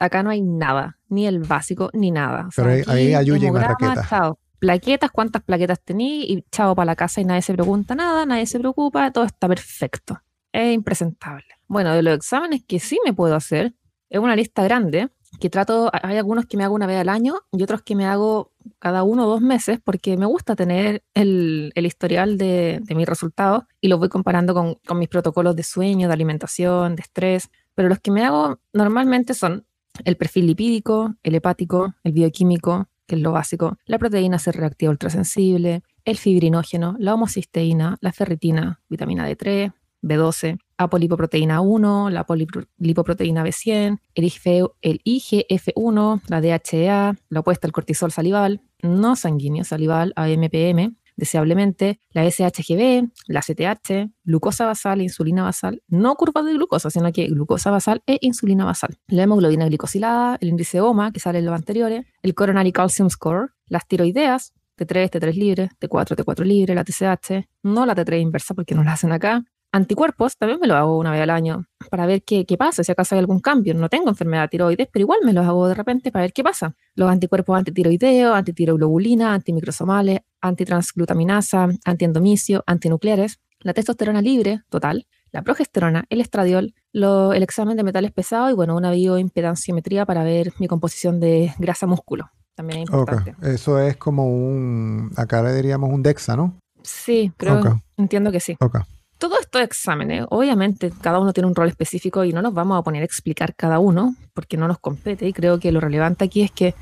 acá no hay nada, ni el básico, ni nada. Pero ahí, hay Ayuya y Marraqueta. plaquetas, cuántas plaquetas tení y chavo para la casa y nadie se pregunta nada, nadie se preocupa, todo está perfecto. Es impresentable. Bueno, de los exámenes que sí me puedo hacer, es una lista grande que trato, hay algunos que me hago una vez al año y otros que me hago cada uno o dos meses porque me gusta tener el, historial de, mis resultados y los voy comparando con, con mis protocolos de sueño, de alimentación, de estrés. Pero los que me hago normalmente son el perfil lipídico, el hepático, el bioquímico, que es lo básico, la proteína C reactiva ultrasensible, el fibrinógeno, la homocisteína, la ferritina, vitamina D3, B12, apolipoproteína 1, la apolipoproteína B100, el, IGF-1, la DHEA, la opuesta al cortisol salival, no sanguíneo salival, AMPM, deseablemente, la SHGB, la CTH, glucosa basal, insulina basal, no curva de glucosa, sino que glucosa basal e insulina basal, la hemoglobina glicosilada, el índice OMA, que sale en los anteriores, el coronary calcium score, las tiroideas, T3, T3 libre, T4, T4 libre, la TSH, no la T3 inversa porque no la hacen acá, Anticuerpos también me lo hago una vez al año para ver qué, qué, pasa, si acaso hay algún cambio. No tengo enfermedad de tiroides, pero igual me los hago de repente para ver qué pasa. Los anticuerpos antitiroideo, antitiroglobulina, antimicrosomales, antitransglutaminasa, antiendomicio, antinucleares, la testosterona libre, total, la progesterona, el estradiol, el examen de metales pesados y bueno, una bioimpedanciometría para ver mi composición de grasa músculo. También es importante. Eso es como un, acá le diríamos un DEXA, ¿no? Sí, creo, entiendo que sí. Okay exámenes, obviamente cada uno tiene un rol específico y no nos vamos a poner a explicar cada uno porque no nos compete y creo que lo relevante aquí es que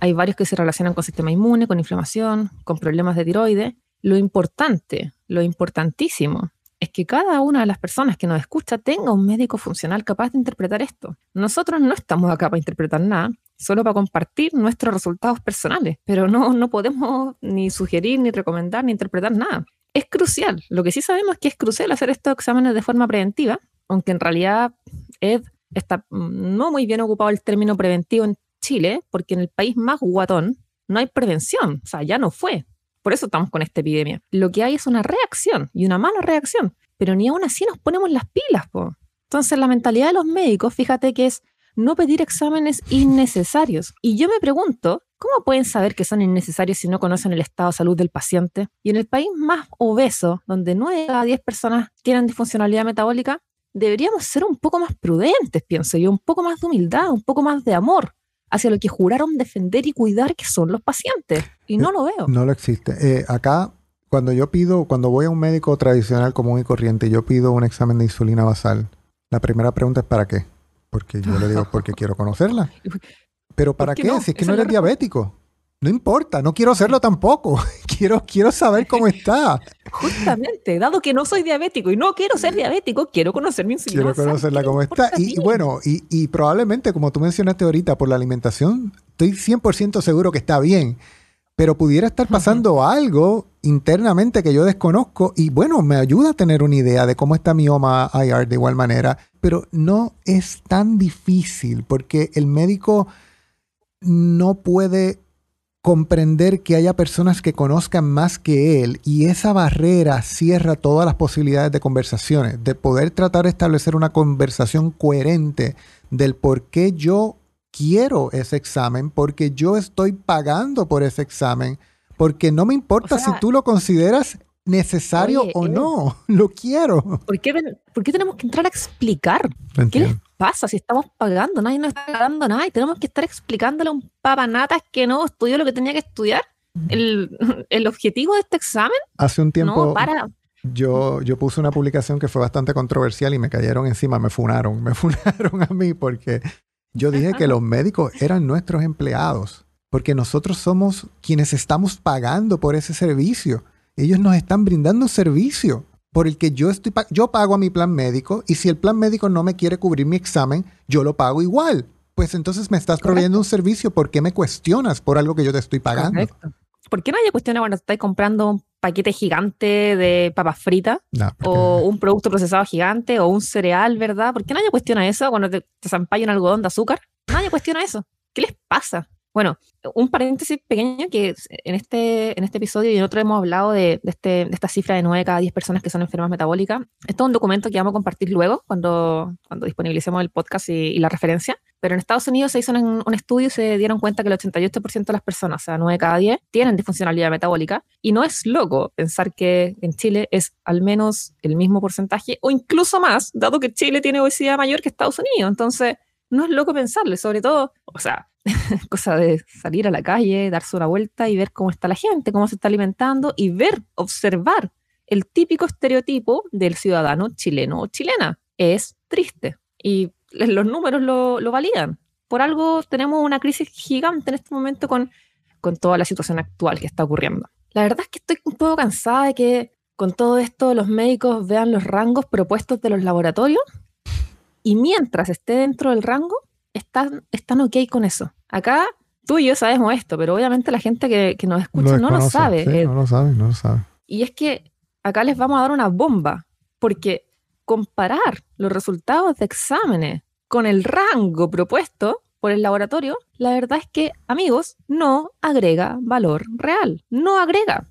hay varios que se relacionan con sistema inmune, con inflamación, con problemas de tiroides. Lo importante, lo importantísimo, es que cada una de las personas que nos escucha tenga un médico funcional capaz de interpretar esto. Nosotros no estamos acá para interpretar nada, solo para compartir nuestros resultados personales, pero no, no podemos ni sugerir, ni recomendar, ni interpretar nada es crucial. Lo que sí sabemos es que es crucial hacer estos exámenes de forma preventiva, aunque en realidad está no muy bien ocupado el término preventivo en Chile, porque en el país más guatón no hay prevención, o sea, ya no fue. Por eso estamos con esta epidemia. Lo que hay es una reacción y una mala reacción, pero ni aún así nos ponemos las pilas. Po. Entonces, la mentalidad de los médicos, fíjate que es no pedir exámenes innecesarios. Y yo me pregunto, ¿cómo pueden saber que son innecesarios si no conocen el estado de salud del paciente? Y en el país más obeso, donde 9 de cada 10 personas tienen disfuncionalidad metabólica, deberíamos ser un poco más prudentes, pienso yo, un poco más de humildad, un poco más de amor hacia lo que juraron defender y cuidar que son los pacientes. Y no lo veo. No lo existe. Eh, acá, cuando yo pido, cuando voy a un médico tradicional común y corriente, yo pido un examen de insulina basal. La primera pregunta es ¿para qué? Porque yo le digo, porque quiero conocerla. ¿Pero para qué? Si es que no eres diabético. No importa, no quiero hacerlo tampoco. quiero, quiero saber cómo está. Justamente, dado que no soy diabético y no quiero ser diabético, quiero conocer mi insulina. Quiero conocerla cómo está. Y, bueno, y, y, probablemente, como tú mencionaste ahorita, por la alimentación, estoy 100% seguro que está bien pero pudiera estar pasando algo internamente que yo desconozco y bueno, me ayuda a tener una idea de cómo está mi OMA IR de igual manera, pero no es tan difícil porque el médico no puede comprender que haya personas que conozcan más que él y esa barrera cierra todas las posibilidades de conversaciones, de poder tratar de establecer una conversación coherente del por qué yo quiero ese examen, porque yo estoy pagando por ese examen, porque no me importa si tú lo consideras necesario o no, lo quiero. ¿Por qué, tenemos que entrar a explicar? ¿Qué les pasa si estamos pagando? Nadie nos está pagando nada y tenemos que estar explicándole a un papanatas que no estudió lo que tenía que estudiar. El, el objetivo de este examen. Hace un tiempo. Yo, yo puse una publicación que fue bastante controversial y me cayeron encima, me funaron, me funaron a mí porque yo dije que los médicos eran nuestros empleados, porque nosotros somos quienes estamos pagando por ese servicio. Ellos nos están brindando un servicio por el que yo estoy yo pago a mi plan médico y si el plan médico no me quiere cubrir mi examen, yo lo pago igual. Pues entonces me estás proveyendo un servicio, ¿por qué me cuestionas por algo que yo te estoy pagando? Correcto. ¿Por qué nadie cuestiona cuando estás comprando paquete gigante de papas fritas o un producto procesado gigante o un cereal, ¿verdad? ¿Por qué nadie cuestiona eso cuando te, te zampallan algodón de azúcar? Nadie cuestiona eso. ¿Qué les pasa? Bueno, un paréntesis pequeño que en este, en este episodio y en otro hemos hablado de, este, de esta cifra de 9 cada 10 personas que son enfermas metabólicas. Esto es un documento que vamos a compartir luego cuando, cuando disponibilicemos el podcast y, la referencia. Pero en Estados Unidos se hizo un, un estudio y se dieron cuenta que el 88% de las personas, o sea, 9 de cada 10, tienen disfuncionalidad metabólica. Y no es loco pensar que en Chile es al menos el mismo porcentaje o incluso más, dado que Chile tiene obesidad mayor que Estados Unidos. Entonces, no es loco pensarle, sobre todo, o sea, cosa de salir a la calle, darse una vuelta y ver cómo está la gente, cómo se está alimentando y ver, observar el típico estereotipo del ciudadano chileno o chilena. Es triste y los números lo, lo validan. Por algo tenemos una crisis gigante en este momento con, con toda la situación actual que está ocurriendo. La verdad es que estoy un poco cansada de que con todo esto los médicos vean los rangos propuestos de los laboratorios y mientras esté dentro del rango, están, están ok con eso. Acá tú y yo sabemos esto, pero obviamente la gente que, que nos escucha no lo sabe. Sí, no lo sabe, no lo sabe. Y es que acá les vamos a dar una bomba, porque comparar los resultados de exámenes con el rango propuesto por el laboratorio, la verdad es que, amigos, no agrega valor real, no agrega.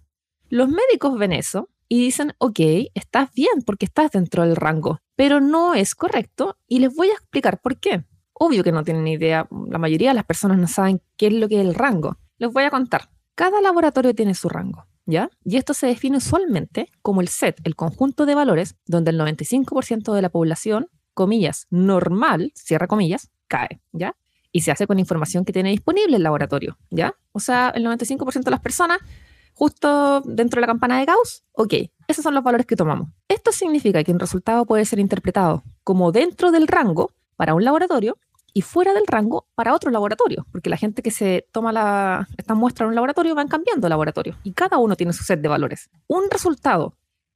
Los médicos ven eso y dicen, ok, estás bien porque estás dentro del rango, pero no es correcto y les voy a explicar por qué. Obvio que no tienen idea, la mayoría de las personas no saben qué es lo que es el rango. Les voy a contar. Cada laboratorio tiene su rango, ¿ya? Y esto se define usualmente como el set, el conjunto de valores donde el 95% de la población, comillas, normal, cierra comillas, cae, ¿ya? Y se hace con información que tiene disponible el laboratorio, ¿ya? O sea, el 95% de las personas justo dentro de la campana de Gauss, ok, esos son los valores que tomamos. Esto significa que un resultado puede ser interpretado como dentro del rango para un laboratorio y fuera del rango para otro laboratorio, porque la gente que se toma la, esta muestra en un laboratorio van cambiando laboratorio y cada uno tiene su set de valores. Un resultado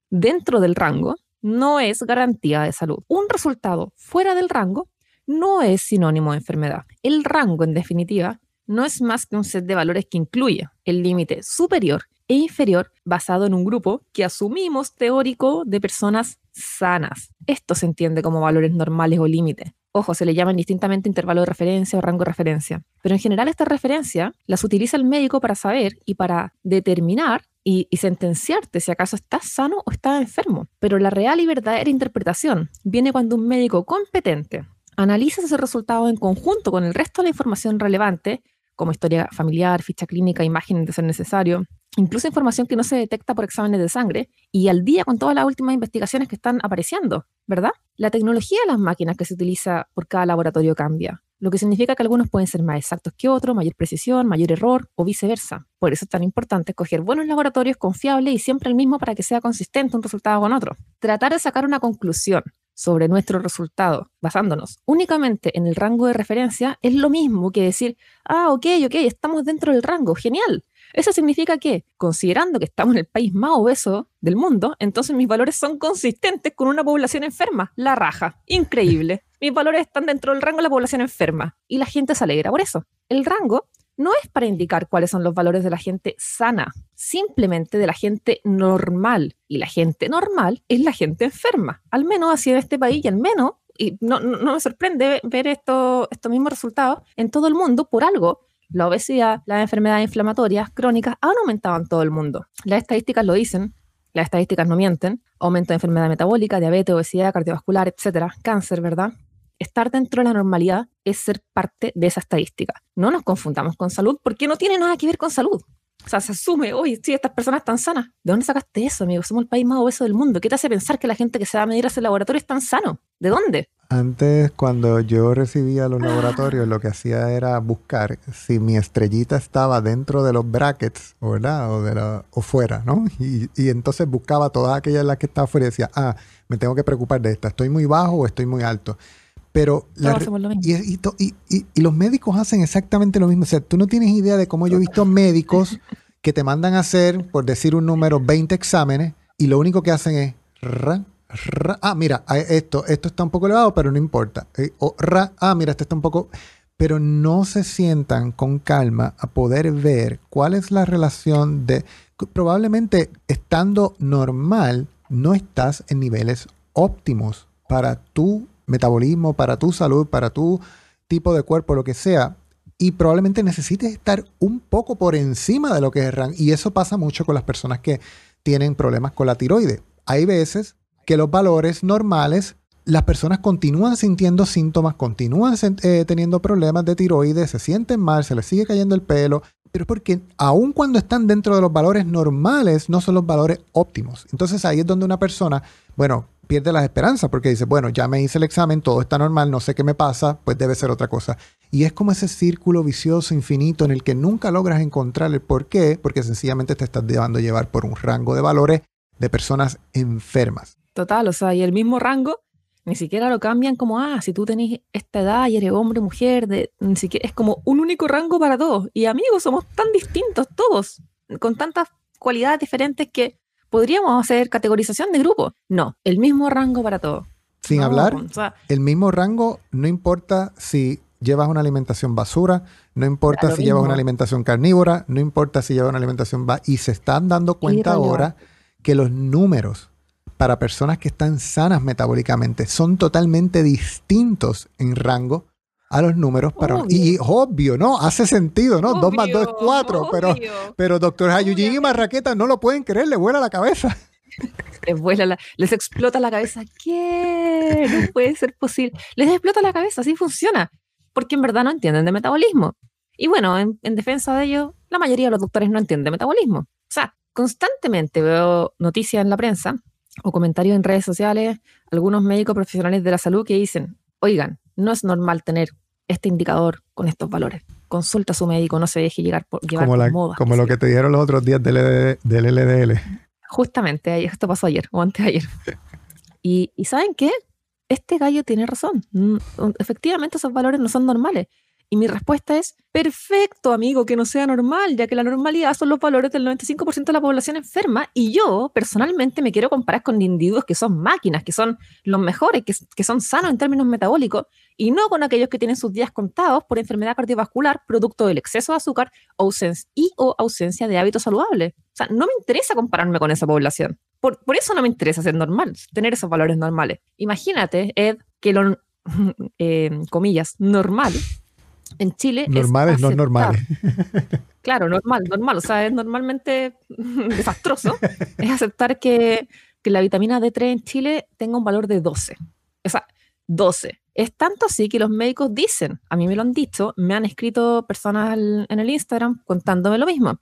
dentro del rango no es garantía de salud. Un resultado fuera del rango no es sinónimo de enfermedad. El rango, en definitiva, no es más que un set de valores que incluye el límite superior e inferior basado en un grupo que asumimos teórico de personas sanas. Esto se entiende como valores normales o límites. Ojo, se le llaman distintamente intervalo de referencia o rango de referencia. Pero en general esta referencia las utiliza el médico para saber y para determinar y, y, sentenciarte si acaso estás sano o estás enfermo. Pero la real y verdadera interpretación viene cuando un médico competente analiza ese resultado en conjunto con el resto de la información relevante como historia familiar, ficha clínica, imágenes de ser necesario, incluso información que no se detecta por exámenes de sangre, y al día con todas las últimas investigaciones que están apareciendo, ¿verdad? La tecnología de las máquinas que se utiliza por cada laboratorio cambia, lo que significa que algunos pueden ser más exactos que otros, mayor precisión, mayor error o viceversa. Por eso es tan importante escoger buenos laboratorios confiables y siempre el mismo para que sea consistente un resultado con otro. Tratar de sacar una conclusión sobre nuestro resultado, basándonos únicamente en el rango de referencia, es lo mismo que decir, ah, ok, ok, estamos dentro del rango, genial. Eso significa que, considerando que estamos en el país más obeso del mundo, entonces mis valores son consistentes con una población enferma. La raja. Increíble. Mis valores están dentro del rango de la población enferma. Y la gente se alegra por eso. El rango no es para indicar cuáles son los valores de la gente sana, simplemente de la gente normal. Y la gente normal es la gente enferma, al menos así en este país y al menos, y no, no, me sorprende ver esto, estos mismos resultados en todo el mundo por algo. La obesidad, las enfermedades inflamatorias crónicas han aumentado en todo el mundo. Las estadísticas lo dicen, las estadísticas no mienten. Aumento de enfermedad metabólica, diabetes, obesidad, cardiovascular, etcétera, cáncer, ¿verdad? estar dentro de la normalidad es ser parte de esa estadística. No nos confundamos con salud porque no tiene nada que ver con salud. O sea, se asume, oye, sí, estas personas están sanas. ¿De dónde sacaste eso, amigo? Somos el país más obeso del mundo. ¿Qué te hace pensar que la gente que se va a medir a ese laboratorio es tan sano? ¿De dónde? Antes, cuando yo recibía los laboratorios, lo que hacía era buscar si mi estrellita estaba dentro de los brackets, ¿verdad? O, de la, o fuera, ¿no? Y, y, entonces buscaba todas aquellas en las que estaba fuera y decía, ah, me tengo que preocupar de esta. ¿Estoy muy bajo o estoy muy alto? Pero y, y, y, los médicos hacen exactamente lo mismo. O sea, tú no tienes idea de cómo yo he visto médicos que te mandan a hacer, por decir un número, 20 exámenes y lo único que hacen es ra, ra, ah, mira, esto, esto está un poco elevado, pero no importa. Eh, o ra, ah, mira, esto está un poco... Pero no se sientan con calma a poder ver cuál es la relación de... Probablemente estando normal, no estás en niveles óptimos para tu metabolismo, para tu salud, para tu tipo de cuerpo, lo que sea. Y probablemente necesites estar un poco por encima de lo que es el. Y eso pasa mucho con las personas que tienen problemas con la tiroides. Hay veces que los valores normales las personas continúan sintiendo síntomas, continúan eh, teniendo problemas de tiroides, se sienten mal, se les sigue cayendo el pelo, pero es porque aun cuando están dentro de los valores normales, no son los valores óptimos. Entonces ahí es donde una persona, bueno, pierde las esperanzas porque dice, bueno, ya me hice el examen, todo está normal, no sé qué me pasa, pues debe ser otra cosa. Y es como ese círculo vicioso infinito en el que nunca logras encontrar el por qué, porque sencillamente te estás llevando llevar por un rango de valores de personas enfermas. Total, o sea, y el mismo rango ni siquiera lo cambian como, ah, si tú tenés esta edad y eres hombre, mujer, de, ni siquiera, es como un único rango para todos. Y amigos, somos tan distintos todos, con tantas cualidades diferentes que podríamos hacer categorización de grupo. No, el mismo rango para todos. Sin hablar, el mismo rango, no importa si llevas una alimentación basura, no importa si llevas una alimentación carnívora, no importa si llevas una alimentación... y se están dando cuenta ahora que los números para personas que están sanas metabólicamente son totalmente distintos en rango a los números para... Y obvio, ¿no? Hace sentido, ¿no? Dos más dos es cuatro, pero, pero doctor Hayujin y Marraqueta no lo pueden creer, le vuela la cabeza. Les vuela les explota la cabeza. ¿Qué? No puede ser posible. Les explota la cabeza, así funciona. Porque en verdad no entienden de metabolismo. Y bueno, en, en defensa de ello, la mayoría de los doctores no entienden de metabolismo. O sea, constantemente veo noticias en la prensa o comentarios en redes sociales, algunos médicos profesionales de la salud que dicen, oigan, no es normal tener este indicador con estos valores. Consulta a su médico, no se deje llegar por, llevar como por moda. Como lo que te dieron los otros días del, LDL. Justamente, esto pasó ayer o antes de ayer. Y, y ¿saben qué? Este gallo tiene razón. Mm, efectivamente esos valores no son normales. Y mi respuesta es, perfecto, amigo, que no sea normal, ya que la normalidad son los valores del 95% de la población enferma. Y yo, personalmente, me quiero comparar con individuos que son máquinas, que son los mejores, que, son sanos en términos metabólicos, y no con aquellos que tienen sus días contados por enfermedad cardiovascular, producto del exceso de azúcar y o ausencia de hábitos saludables. O sea, no me interesa compararme con esa población. Por, por eso no me interesa ser normal, tener esos valores normales. Imagínate, Ed, que lo, eh, comillas, normal en Chile. Normales, no normales. Claro, normal, normal. O sea, es normalmente desastroso. es aceptar que, que, la vitamina D3 en Chile tenga un valor de 12. O sea, 12. Es tanto así que los médicos dicen, a mí me lo han dicho, me han escrito personas en el Instagram contándome lo mismo.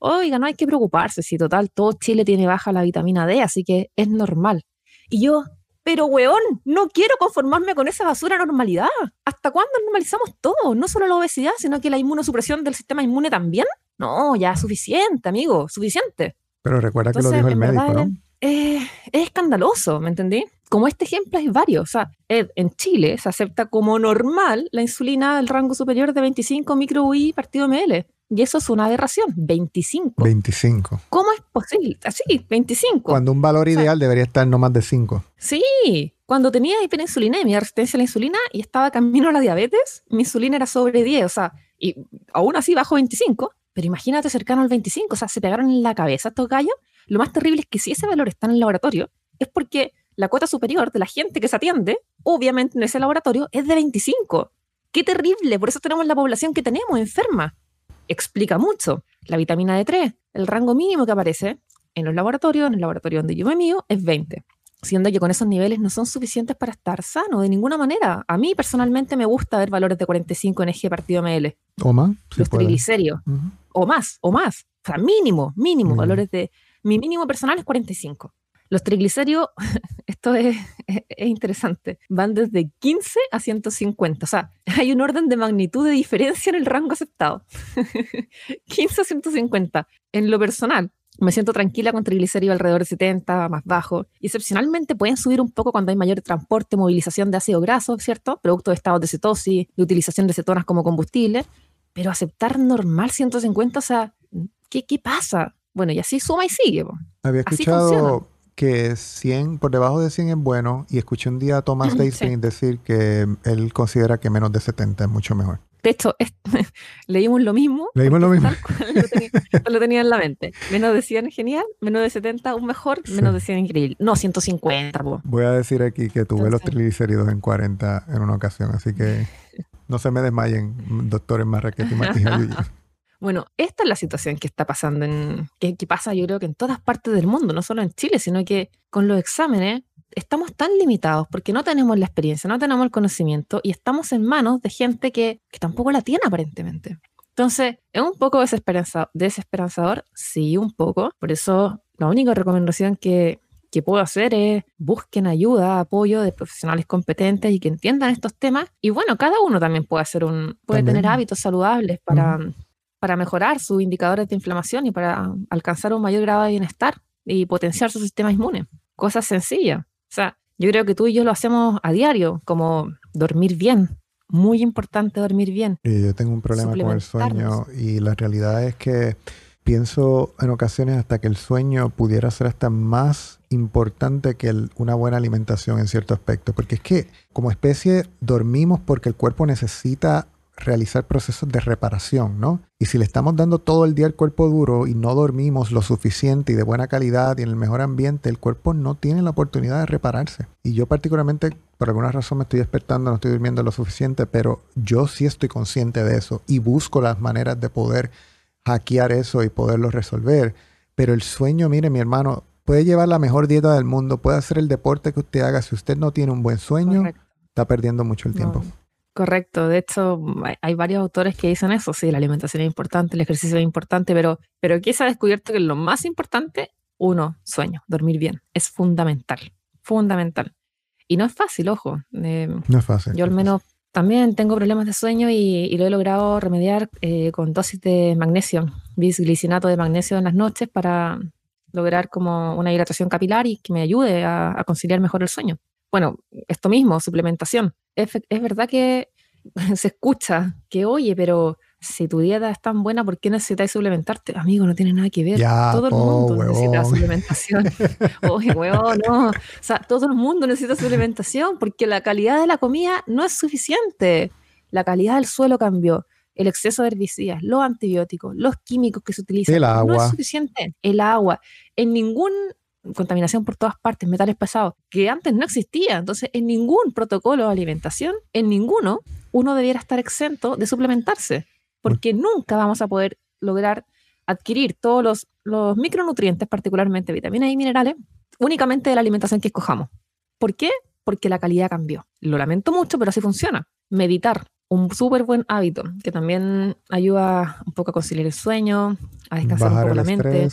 Oiga, no hay que preocuparse, si total todo Chile tiene baja la vitamina D, así que es normal. Y yo, pero, weón, no quiero conformarme con esa basura normalidad. ¿Hasta cuándo normalizamos todo? No solo la obesidad, sino que la inmunosupresión del sistema inmune también. No, ya suficiente, amigo, suficiente. Pero recuerda que lo dijo el médico, ¿no? Es, es, escandaloso, ¿me entendí? Como este ejemplo hay varios. O sea, en Chile se acepta como normal la insulina del rango superior de 25 micro UI partido ml. Y eso es una aberración, 25. 25. ¿Cómo es posible? Así, 25. Cuando un valor ideal debería estar no más de 5. Sí, cuando tenía hiperinsulinemia, resistencia a la insulina y estaba camino a la diabetes, mi insulina era sobre 10, o sea, y aún así bajo 25, pero imagínate cercano al 25, o sea, se pegaron en la cabeza estos gallos. Lo más terrible es que si ese valor está en el laboratorio, es porque la cuota superior de la gente que se atiende, obviamente en ese laboratorio, es de 25. Qué terrible, por eso tenemos la población que tenemos enferma explica mucho. La vitamina D3, el rango mínimo que aparece en los laboratorios, en el laboratorio donde yo me mío, es 20 siendo que con esos niveles no son suficientes para estar sano de ninguna manera. A mí personalmente me gusta ver valores de 45 en eje partido ML. O más. Los triglicéridos. O más, o más. O sea, mínimo, mínimo, valores de... Mi mínimo personal es 45. Los triglicéridos, esto es, interesante, van desde 15 a 150. O sea, hay un orden de magnitud de diferencia en el rango aceptado. 15 a 150. En lo personal, me siento tranquila con triglicéridos alrededor de 70, más bajo. Y excepcionalmente pueden subir un poco cuando hay mayor transporte, movilización de ácido graso, ¿cierto? Producto de estados de cetosis, de utilización de cetonas como combustible. Pero aceptar normal 150, o sea, ¿qué, qué pasa? Bueno, y así suma y sigue. Había escuchado que 100, por debajo de 100 es bueno, y escuché un día a Thomas Daisy decir que él considera que menos de 70 es mucho mejor. De hecho, leímos lo mismo. Leímos lo mismo. Lo tenía, en la mente. Menos de 100 genial, menos de 70 un mejor, menos de 100 increíble. No, 150. Voy a decir aquí que tuve los triglicéridos en 40 en una ocasión, así que no se me desmayen, doctores Marraquete y Martínez Bueno, esta es la situación que está pasando, en, que, pasa yo creo que en todas partes del mundo, no solo en Chile, sino que con los exámenes estamos tan limitados porque no tenemos la experiencia, no tenemos el conocimiento y estamos en manos de gente que, que tampoco la tiene aparentemente. Entonces, es un poco desesperanzador, sí, un poco. Por eso, la única recomendación que, que puedo hacer es busquen ayuda, apoyo de profesionales competentes y que entiendan estos temas. Y bueno, cada uno también puede hacer un, puede tener hábitos saludables para, para mejorar sus indicadores de inflamación y para alcanzar un mayor grado de bienestar y potenciar su sistema inmune. Cosas sencillas. O sea, yo creo que tú y yo lo hacemos a diario, como dormir bien, muy importante dormir bien. Y yo tengo un problema con el sueño y la realidad es que pienso en ocasiones hasta que el sueño pudiera ser hasta más importante que una buena alimentación en cierto aspecto, porque es que como especie dormimos porque el cuerpo necesita realizar procesos de reparación, ¿no? Y si le estamos dando todo el día el cuerpo duro y no dormimos lo suficiente y de buena calidad y en el mejor ambiente, el cuerpo no tiene la oportunidad de repararse. Y yo particularmente, por alguna razón me estoy despertando, no estoy durmiendo lo suficiente, pero yo sí estoy consciente de eso y busco las maneras de poder hackear eso y poderlo resolver. Pero el sueño, mire mi hermano, puede llevar la mejor dieta del mundo, puede hacer el deporte que usted haga. Si usted no tiene un buen sueño, está perdiendo mucho el tiempo. Correcto, de hecho hay, varios autores que dicen eso, sí, la alimentación es importante, el ejercicio es importante, pero, pero aquí se ha descubierto que lo más importante, uno, sueño, dormir bien, es fundamental, fundamental. Y no es fácil, ojo. Eh, no es fácil. Yo al menos también tengo problemas de sueño y, lo he logrado remediar eh, con dosis de magnesio, bisglicinato de magnesio en las noches para lograr como una hidratación capilar y que me ayude a, a conciliar mejor el sueño. Bueno, esto mismo, suplementación es, verdad que se escucha que, oye, pero si tu dieta es tan buena, ¿por qué necesitas suplementarte? Amigo, no tiene nada que ver. todo el mundo necesita suplementación. Oye, huevón, no. O sea, todo el mundo necesita suplementación porque la calidad de la comida no es suficiente. La calidad del suelo cambió. El exceso de herbicidas, los antibióticos, los químicos que se utilizan. El agua. No es suficiente. El agua. En ningún contaminación por todas partes, metales pesados, que antes no existía. Entonces, en ningún protocolo de alimentación, en ninguno, uno debiera estar exento de suplementarse, porque nunca vamos a poder lograr adquirir todos los, los micronutrientes, particularmente vitaminas y minerales, únicamente de la alimentación que escojamos. ¿Por qué? Porque la calidad cambió. Lo lamento mucho, pero así funciona. Meditar, un súper buen hábito que también ayuda un poco a conciliar el sueño, a descansar un poco la mente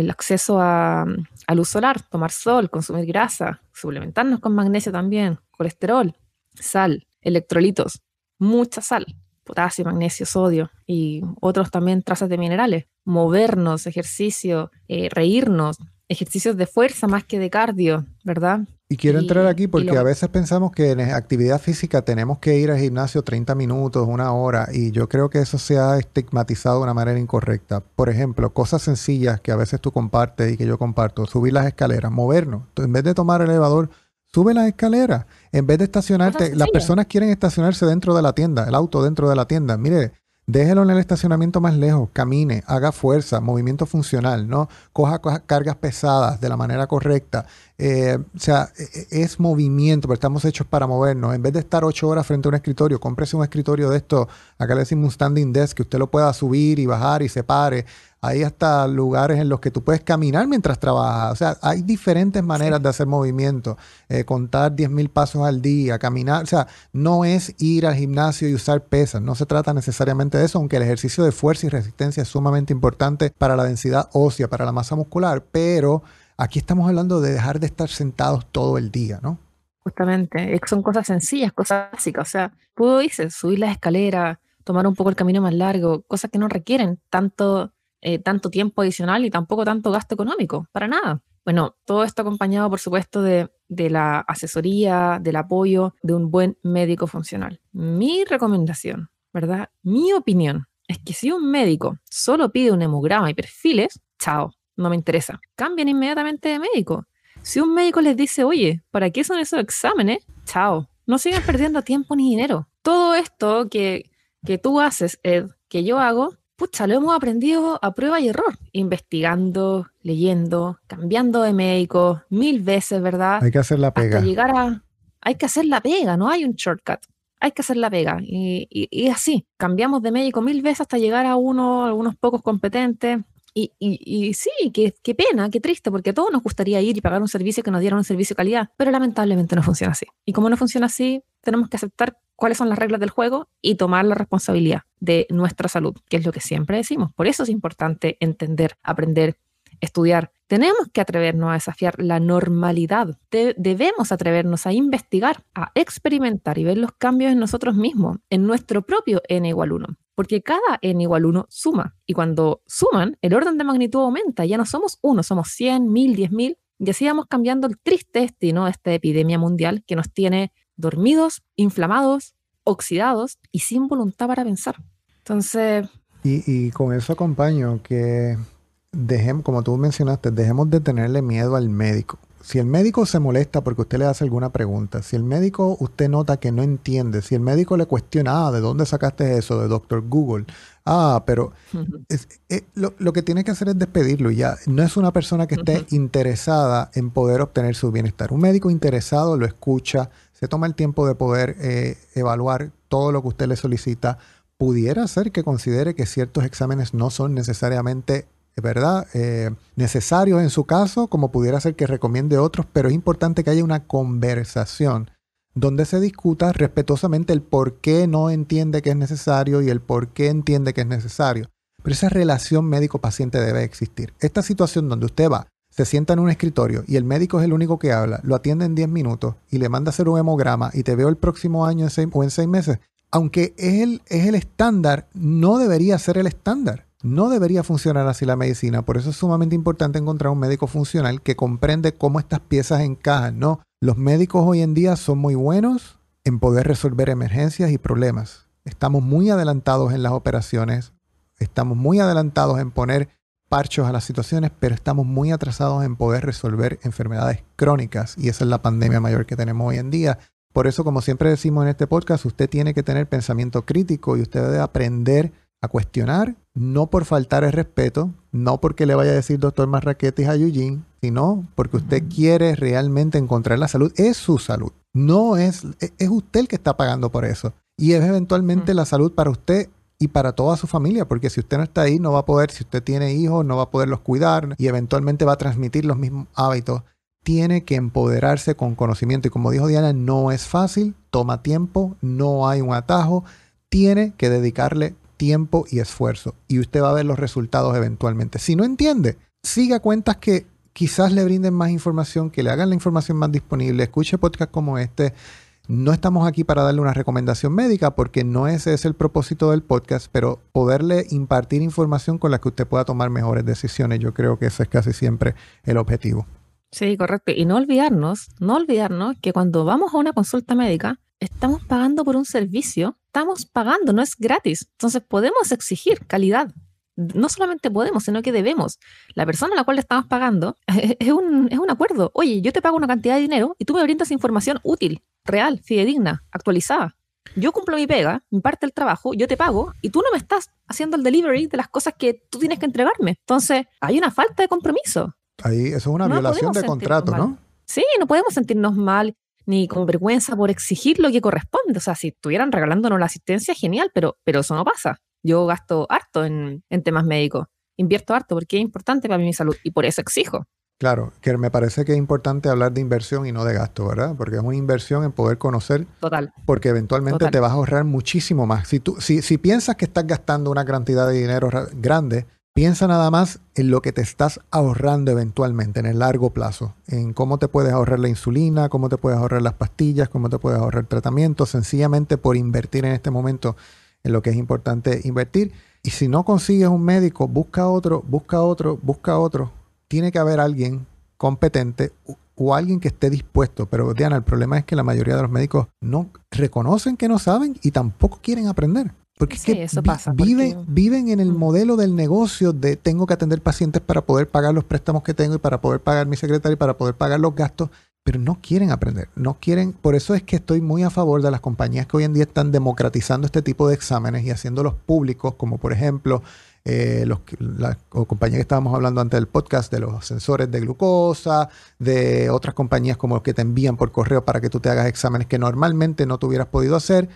el acceso a, luz solar, tomar sol, consumir grasa, suplementarnos con magnesio también, colesterol, sal, electrolitos, mucha sal, potasio, magnesio, sodio y otros también trazas de minerales, movernos, ejercicio, eh, reírnos, ejercicios de fuerza más que de cardio, ¿verdad? Y quiero entrar aquí porque a veces pensamos que en actividad física tenemos que ir al gimnasio 30 minutos, una hora, y yo creo que eso se ha estigmatizado de una manera incorrecta. Por ejemplo, cosas sencillas que a veces tú compartes y que yo comparto, subir las escaleras, movernos. en vez de tomar el elevador, sube las escaleras. En vez de estacionarte, las personas quieren estacionarse dentro de la tienda, el auto dentro de la tienda. Mire, Déjelo en el estacionamiento más lejos, camine, haga fuerza, movimiento funcional, ¿no? Coja, cargas pesadas de la manera correcta. Eh, o sea, e, e, es movimiento, pero estamos hechos para movernos. En vez de estar ocho horas frente a un escritorio, cómprese un escritorio de esto, acá le decimos un standing desk, que usted lo pueda subir y bajar y se pare. Hay hasta lugares en los que tú puedes caminar mientras trabajas. O sea, hay diferentes maneras de hacer movimiento. Eh, contar 10.000 pasos al día, caminar. O sea, no es ir al gimnasio y usar pesas. No se trata necesariamente de eso, aunque el ejercicio de fuerza y resistencia es sumamente importante para la densidad ósea, para la masa muscular. Pero aquí estamos hablando de dejar de estar sentados todo el día, ¿no? Justamente. Son cosas sencillas, cosas básicas. O sea, puedo dices, subir las escaleras, tomar un poco el camino más largo, cosas que no requieren tanto eh, tanto tiempo adicional y tampoco tanto gasto económico, para nada. Bueno, todo esto acompañado, por supuesto, de, de, la asesoría, del apoyo de un buen médico funcional. Mi recomendación, ¿verdad? Mi opinión es que si un médico solo pide un hemograma y perfiles, chao, no me interesa. Cambien inmediatamente de médico. Si un médico les dice, oye, ¿para qué son esos exámenes? Chao, no sigan perdiendo tiempo ni dinero. Todo esto que, que tú haces, Ed, que yo hago, pucha, lo hemos aprendido a prueba y error, investigando, leyendo, cambiando de médico mil veces, ¿verdad? Hay que hacer la pega. Hasta llegar a... Hay que hacer la pega, no hay un shortcut. Hay que hacer la pega. Y, y, así, cambiamos de médico mil veces hasta llegar a uno, algunos pocos competentes. Y, y, sí, qué, qué, pena, qué triste, porque a todos nos gustaría ir y pagar un servicio que nos diera un servicio de calidad, pero lamentablemente no funciona así. Y como no funciona así, tenemos que aceptar cuáles son las reglas del juego y tomar la responsabilidad de nuestra salud, que es lo que siempre decimos. Por eso es importante entender, aprender, estudiar. Tenemos que atrevernos a desafiar la normalidad. debemos atrevernos a investigar, a experimentar y ver los cambios en nosotros mismos, en nuestro propio n igual 1 porque cada n igual 1 suma. Y cuando suman, el orden de magnitud aumenta. Ya no somos uno, somos 100, 1000, 10.000. Y así vamos cambiando el triste destino de esta epidemia mundial que nos tiene dormidos, inflamados, oxidados y sin voluntad para pensar. Entonces... Y, y con eso acompaño que dejemos, como tú mencionaste, dejemos de tenerle miedo al médico si el médico se molesta porque usted le hace alguna pregunta, si el médico usted nota que no entiende, si el médico le cuestiona, ah, ¿de dónde sacaste eso? De Doctor Google. Ah, pero eh, lo, que tiene que hacer es despedirlo ya. No es una persona que esté interesada en poder obtener su bienestar. Un médico interesado lo escucha, se toma el tiempo de poder eh, evaluar todo lo que usted le solicita. Pudiera ser que considere que ciertos exámenes no son necesariamente ¿verdad? Eh, necesarios en su caso, como pudiera ser que recomiende otros, pero es importante que haya una conversación donde se discuta respetuosamente el por qué no entiende que es necesario y el por qué entiende que es necesario. Pero esa relación médico-paciente debe existir. Esta situación donde usted va, se sienta en un escritorio y el médico es el único que habla, lo atiende en 10 minutos y le manda a hacer un hemograma y te veo el próximo año o en 6 meses, aunque es es el estándar, no debería ser el estándar. No debería funcionar así la medicina, por eso es sumamente importante encontrar un médico funcional que comprende cómo estas piezas encajan. Los médicos hoy en día son muy buenos en poder resolver emergencias y problemas. Estamos muy adelantados en las operaciones, estamos muy adelantados en poner parchos a las situaciones, pero estamos muy atrasados en poder resolver enfermedades crónicas y esa es la pandemia mayor que tenemos hoy en día. Por eso, como siempre decimos en este podcast, usted tiene que tener pensamiento crítico y usted debe aprender a cuestionar, no por faltar el respeto, no porque le vaya a decir doctor Marraquetes a Eugene, sino porque usted quiere realmente encontrar la salud. Es su salud, no es, e, es usted el que está pagando por eso. Y es eventualmente la salud para usted y para toda su familia, porque si usted no está ahí, no va a poder, si usted tiene hijos, no va a poderlos cuidar y eventualmente va a transmitir los mismos hábitos. Tiene que empoderarse con conocimiento y como dijo Diana, no es fácil, toma tiempo, no hay un atajo, tiene que dedicarle tiempo y esfuerzo y usted va a ver los resultados eventualmente. Si no entiende, siga cuentas que quizás le brinden más información, que le hagan la información más disponible, escuche podcasts como este. No estamos aquí para darle una recomendación médica porque no ese es el propósito del podcast, pero poderle impartir información con la que usted pueda tomar mejores decisiones. Yo creo que ese es casi siempre el objetivo. Sí, correcto. Y no olvidarnos, no olvidarnos que cuando vamos a una consulta médica, estamos pagando por un servicio, estamos pagando, no es gratis. Entonces podemos exigir calidad. No solamente podemos, sino que debemos. La persona a la cual le estamos pagando es un, es un acuerdo. Oye, yo te pago una cantidad de dinero y tú me brindas información útil, real, fidedigna, actualizada. Yo cumplo mi pega, mi parte del trabajo, yo te pago y tú no me estás haciendo el delivery de las cosas que tú tienes que entregarme. Entonces, hay una falta de compromiso. Ahí, eso es una violación de contrato, ¿no? Sí, no podemos sentirnos mal ni con vergüenza por exigir lo que corresponde. O sea, si estuvieran regalándonos la asistencia, genial, pero, pero eso no pasa. Yo gasto harto en, en temas médicos, invierto harto porque es importante para mi salud y por eso exijo. Claro, que me parece que es importante hablar de inversión y no de gasto, ¿verdad? Porque es una inversión en poder conocer. Total. Porque eventualmente te vas a ahorrar muchísimo más. Si, tú, si, si piensas que estás gastando una cantidad de dinero grande, Piensa nada más en lo que te estás ahorrando eventualmente en el largo plazo, en cómo te puedes ahorrar la insulina, cómo te puedes ahorrar las pastillas, cómo te puedes ahorrar tratamiento, sencillamente por invertir en este momento en lo que es importante invertir. Y si no consigues un médico, busca otro, busca otro, busca otro. Tiene que haber alguien competente o alguien que esté dispuesto. Pero Diana, el problema es que la mayoría de los médicos no reconocen que no saben y tampoco quieren aprender. Porque es que eso pasa, viven, viven en el mm. modelo del negocio de tengo que atender pacientes para poder pagar los préstamos que tengo y para poder pagar mi secretario y para poder pagar los gastos, pero no quieren aprender, no quieren, por eso es que estoy muy a favor de las compañías que hoy en día están democratizando este tipo de exámenes y haciéndolos públicos, como por ejemplo eh, los, la compañía que estábamos hablando antes del podcast, de los sensores de glucosa, de otras compañías como los que te envían por correo para que tú te hagas exámenes que normalmente no te hubieras podido hacer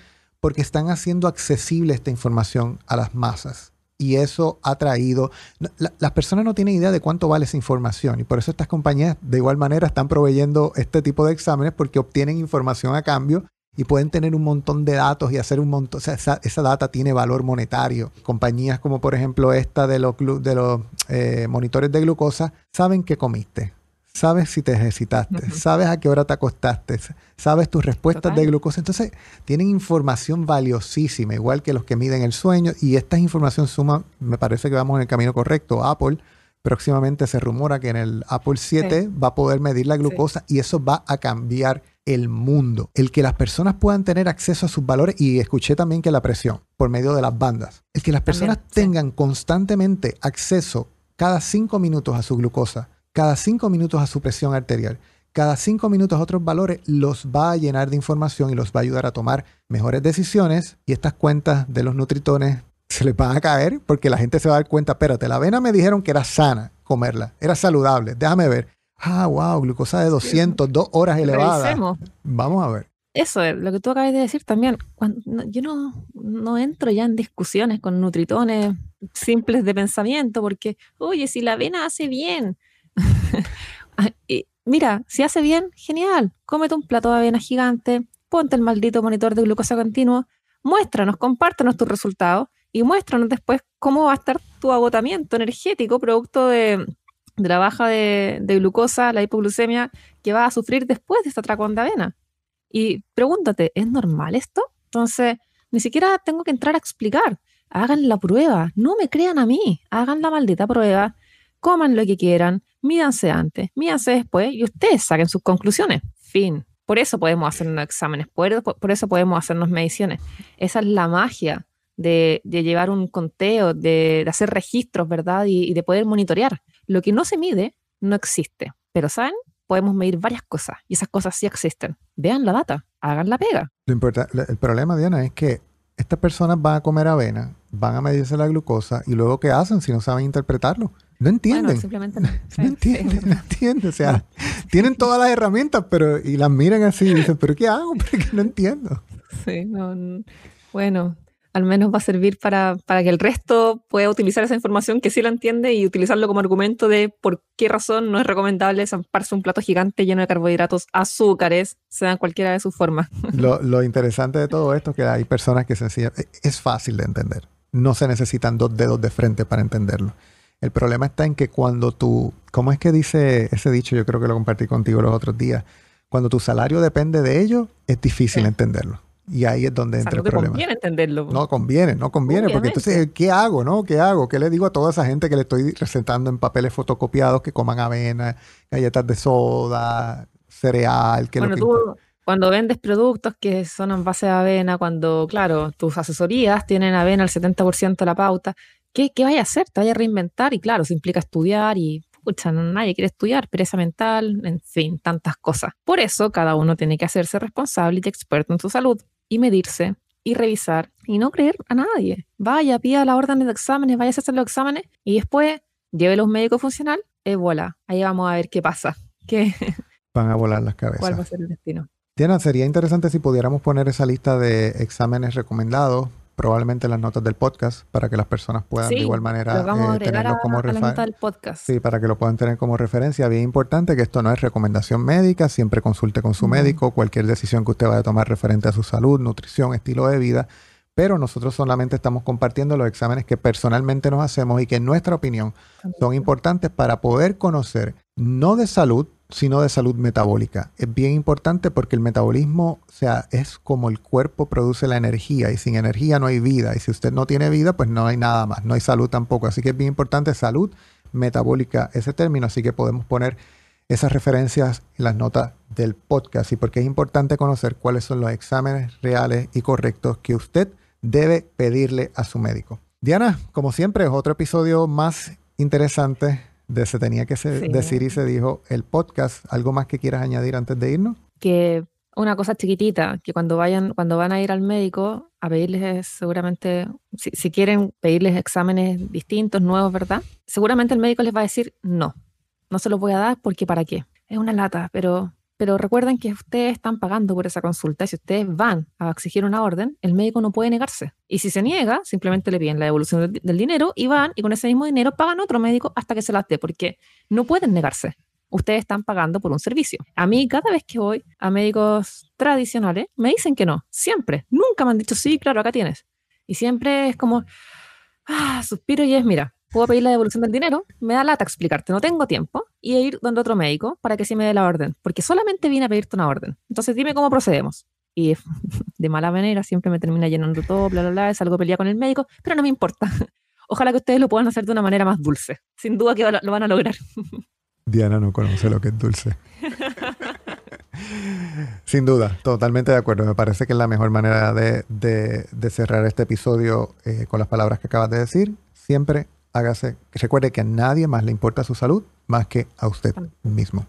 porque están haciendo accesible esta información a las masas. y eso ha traído, las personas no tienen idea de cuánto vale esa información y por eso estas compañías de igual manera están proveyendo este tipo de exámenes porque obtienen información a cambio y pueden tener un montón de datos y hacer un montón, o sea, esa, data tiene valor monetario. Compañías como por ejemplo esta de los, de los eh, monitores de glucosa saben qué comiste, sabes si te ejercitaste, sabes a qué hora te acostaste, sabes tus respuestas de glucosa. Entonces, tienen información valiosísima, igual que los que miden el sueño, y esta información suma, me parece que vamos en el camino correcto. Apple próximamente se rumora que en el Apple 7 va a poder medir la glucosa y eso va a cambiar el mundo. El que las personas puedan tener acceso a sus valores, y escuché también que la presión por medio de las bandas, el que las personas tengan constantemente acceso cada cinco minutos a su glucosa cada cinco minutos a su presión arterial, cada cinco minutos a otros valores, los va a llenar de información y los va a ayudar a tomar mejores decisiones. Y estas cuentas de los nutritones se les van a caer porque la gente se va a dar cuenta, espérate, la avena me dijeron que era sana comerla, era saludable, déjame ver. Ah, wow, glucosa de 200, dos horas elevada. Vamos a ver. Eso es lo que tú acabas de decir también. Cuando, yo no, no entro ya en discusiones con nutritones simples de pensamiento porque, oye, si la avena hace bien, mira, si hace bien, genial. Cómete un plato de avena gigante, ponte el maldito monitor de glucosa continuo, muéstranos, compártanos tus resultados y muéstranos después cómo va a estar tu agotamiento energético producto de, la baja de, glucosa, la hipoglucemia que vas a sufrir después de esta atracón de avena. Y pregúntate, ¿es normal esto? Entonces, ni siquiera tengo que entrar a explicar. Hagan la prueba, no me crean a mí, hagan la maldita prueba, coman lo que quieran, mídanse antes, mídanse después y ustedes saquen sus conclusiones. Fin. Por eso podemos hacernos exámenes, por, por eso podemos hacernos mediciones. Esa es la magia de, llevar un conteo, de, hacer registros, ¿verdad? Y, de poder monitorear. Lo que no se mide no existe. Pero, ¿saben? Podemos medir varias cosas y esas cosas sí existen. Vean la data, hagan la pega. Lo el problema, Diana, es que estas personas van a comer avena, van a medirse la glucosa y luego ¿qué hacen si no saben interpretarlo? No entienden. simplemente no. no entienden, no entienden. O sea, tienen todas las herramientas, pero y las miran así y dicen, ¿pero qué hago? Porque no entiendo. Sí, no, bueno, al menos va a servir para, para, que el resto pueda utilizar esa información que sí la entiende y utilizarlo como argumento de por qué razón no es recomendable zamparse un plato gigante lleno de carbohidratos, azúcares, sean cualquiera de sus formas. Lo, lo interesante de todo esto es que hay personas que sencillamente es fácil de entender. No se necesitan dos dedos de frente para entenderlo. El problema está en que cuando tú, ¿cómo es que dice ese dicho? Yo creo que lo compartí contigo los otros días. Cuando tu salario depende de ello, es difícil entenderlo. Y ahí es donde entra el problema. No conviene entenderlo. No conviene, no conviene, porque entonces, ¿qué hago, no? ¿Qué hago? ¿Qué le digo a toda esa gente que le estoy recetando en papeles fotocopiados que coman avena, galletas de soda, cereal? Que bueno, tú, cuando vendes productos que son en base de avena, cuando, claro, tus asesorías tienen avena al 70% de la pauta, ¿qué, qué vaya a hacer? Te vaya a reinventar y claro, eso implica estudiar y pucha, nadie quiere estudiar, pereza mental, en fin, tantas cosas. Por eso cada uno tiene que hacerse responsable y experto en su salud y medirse y revisar y no creer a nadie. Vaya, pida la orden de exámenes, vaya a hacer los exámenes y después lleve los médicos funcional y voilà, ahí vamos a ver qué pasa. ¿Qué? Van a volar las cabezas. ¿Cuál va a ser el destino? Diana, sería interesante si pudiéramos poner esa lista de exámenes recomendados probablemente las notas del podcast para que las personas puedan de igual manera eh, tenerlo como referencia. Sí, para que lo puedan tener como referencia. Bien importante que esto no es recomendación médica, siempre consulte con su médico cualquier decisión que usted vaya a tomar referente a su salud, nutrición, estilo de vida. Pero nosotros solamente estamos compartiendo los exámenes que personalmente nos hacemos y que en nuestra opinión son importantes para poder conocer, no de salud, sino de salud metabólica. Es bien importante porque el metabolismo, sea, es como el cuerpo produce la energía y sin energía no hay vida y si usted no tiene vida, pues no hay nada más, no hay salud tampoco. Así que es bien importante salud metabólica ese término, así que podemos poner esas referencias en las notas del podcast y porque es importante conocer cuáles son los exámenes reales y correctos que usted debe pedirle a su médico. Diana, como siempre, es otro episodio más interesante de Se tenía que decir y se dijo el podcast. ¿Algo más que quieras añadir antes de irnos? Que una cosa chiquitita, que cuando vayan, cuando van a ir al médico a pedirles seguramente, si, quieren pedirles exámenes distintos, nuevos, ¿verdad? Seguramente el médico les va a decir no, no se los voy a dar porque para qué. Es una lata, pero pero recuerden que ustedes están pagando por esa consulta si ustedes van a exigir una orden, el médico no puede negarse. Y si se niega, simplemente le piden la devolución del, dinero y van y con ese mismo dinero pagan otro médico hasta que se las dé, porque no pueden negarse. Ustedes están pagando por un servicio. A mí, cada vez que voy a médicos tradicionales, me dicen que no. Siempre. Nunca me han dicho, sí, claro, acá tienes. Y siempre es como, ah, suspiro y es, mira, puedo pedir la devolución del dinero, me da lata explicarte, no tengo tiempo, y ir donde otro médico para que sí me dé la orden, porque solamente vine a pedirte una orden. Entonces dime cómo procedemos. Y de mala manera siempre me termina llenando todo, bla, bla, bla, es algo pelea con el médico, pero no me importa. Ojalá que ustedes lo puedan hacer de una manera más dulce. Sin duda que lo van a lograr. Diana no conoce lo que es dulce. Sin duda, totalmente de acuerdo. Me parece que es la mejor manera de, cerrar este episodio eh, con las palabras que acabas de decir. Siempre hágase, recuerde que a nadie más le importa su salud más que a usted mismo.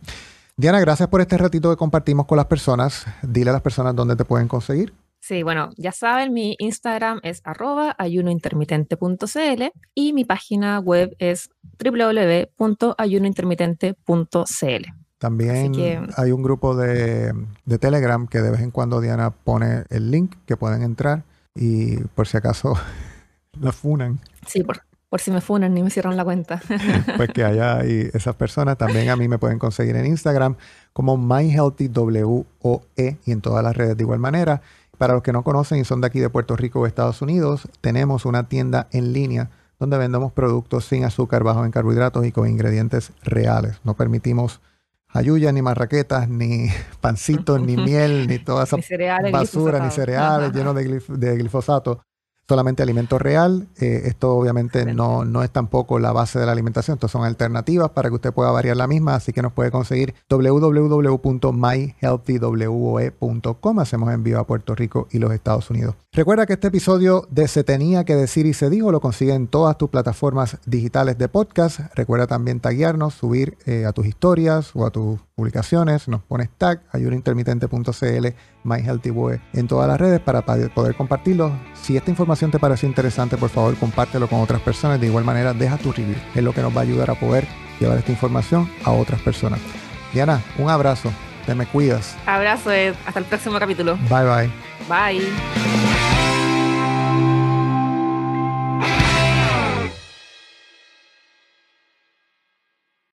Diana, gracias por este ratito que compartimos con las personas. Dile a las personas dónde te pueden conseguir. Sí, bueno, ya saben, mi Instagram es arroba ayunointermitente.cl y mi página web es www.ayunointermitente.cl. También hay un grupo de, de, Telegram que de vez en cuando Diana pone el link que pueden entrar y por si acaso la funan. Sí, por, por si me funan ni me cierran la cuenta. pues que haya ahí esas personas. También a mí me pueden conseguir en Instagram como MyHealthyWOE y en todas las redes de igual manera. Para los que no conocen y son de aquí de Puerto Rico o Estados Unidos, tenemos una tienda en línea donde vendemos productos sin azúcar, bajos en carbohidratos y con ingredientes reales. No permitimos ayuyas, ni marraquetas, ni pancitos, ni miel, ni toda esa basura, ni cereales llenos de glifosato solamente alimento real. Eh, esto obviamente no, no es tampoco la base de la alimentación, estas son alternativas para que usted pueda variar la misma, así que nos puede conseguir www.myhealthywoe.com. Hacemos envío a Puerto Rico y los Estados Unidos. Recuerda que este episodio de Se tenía que decir y se dijo lo consigue en todas tus plataformas digitales de podcast. Recuerda también taguearnos, subir eh, a tus historias o a tus publicaciones. Nos pones tag ayunointermitente.cl, myhealthywoe en todas las redes para poder compartirlo. Si esta información te pareció interesante, por favor compártelo con otras personas. De igual manera, deja tu review. Es lo que nos va a ayudar a poder llevar esta información a otras personas. Diana, un abrazo. Te me cuidas. Abrazo, Ed. Hasta el próximo capítulo. Bye bye. Bye.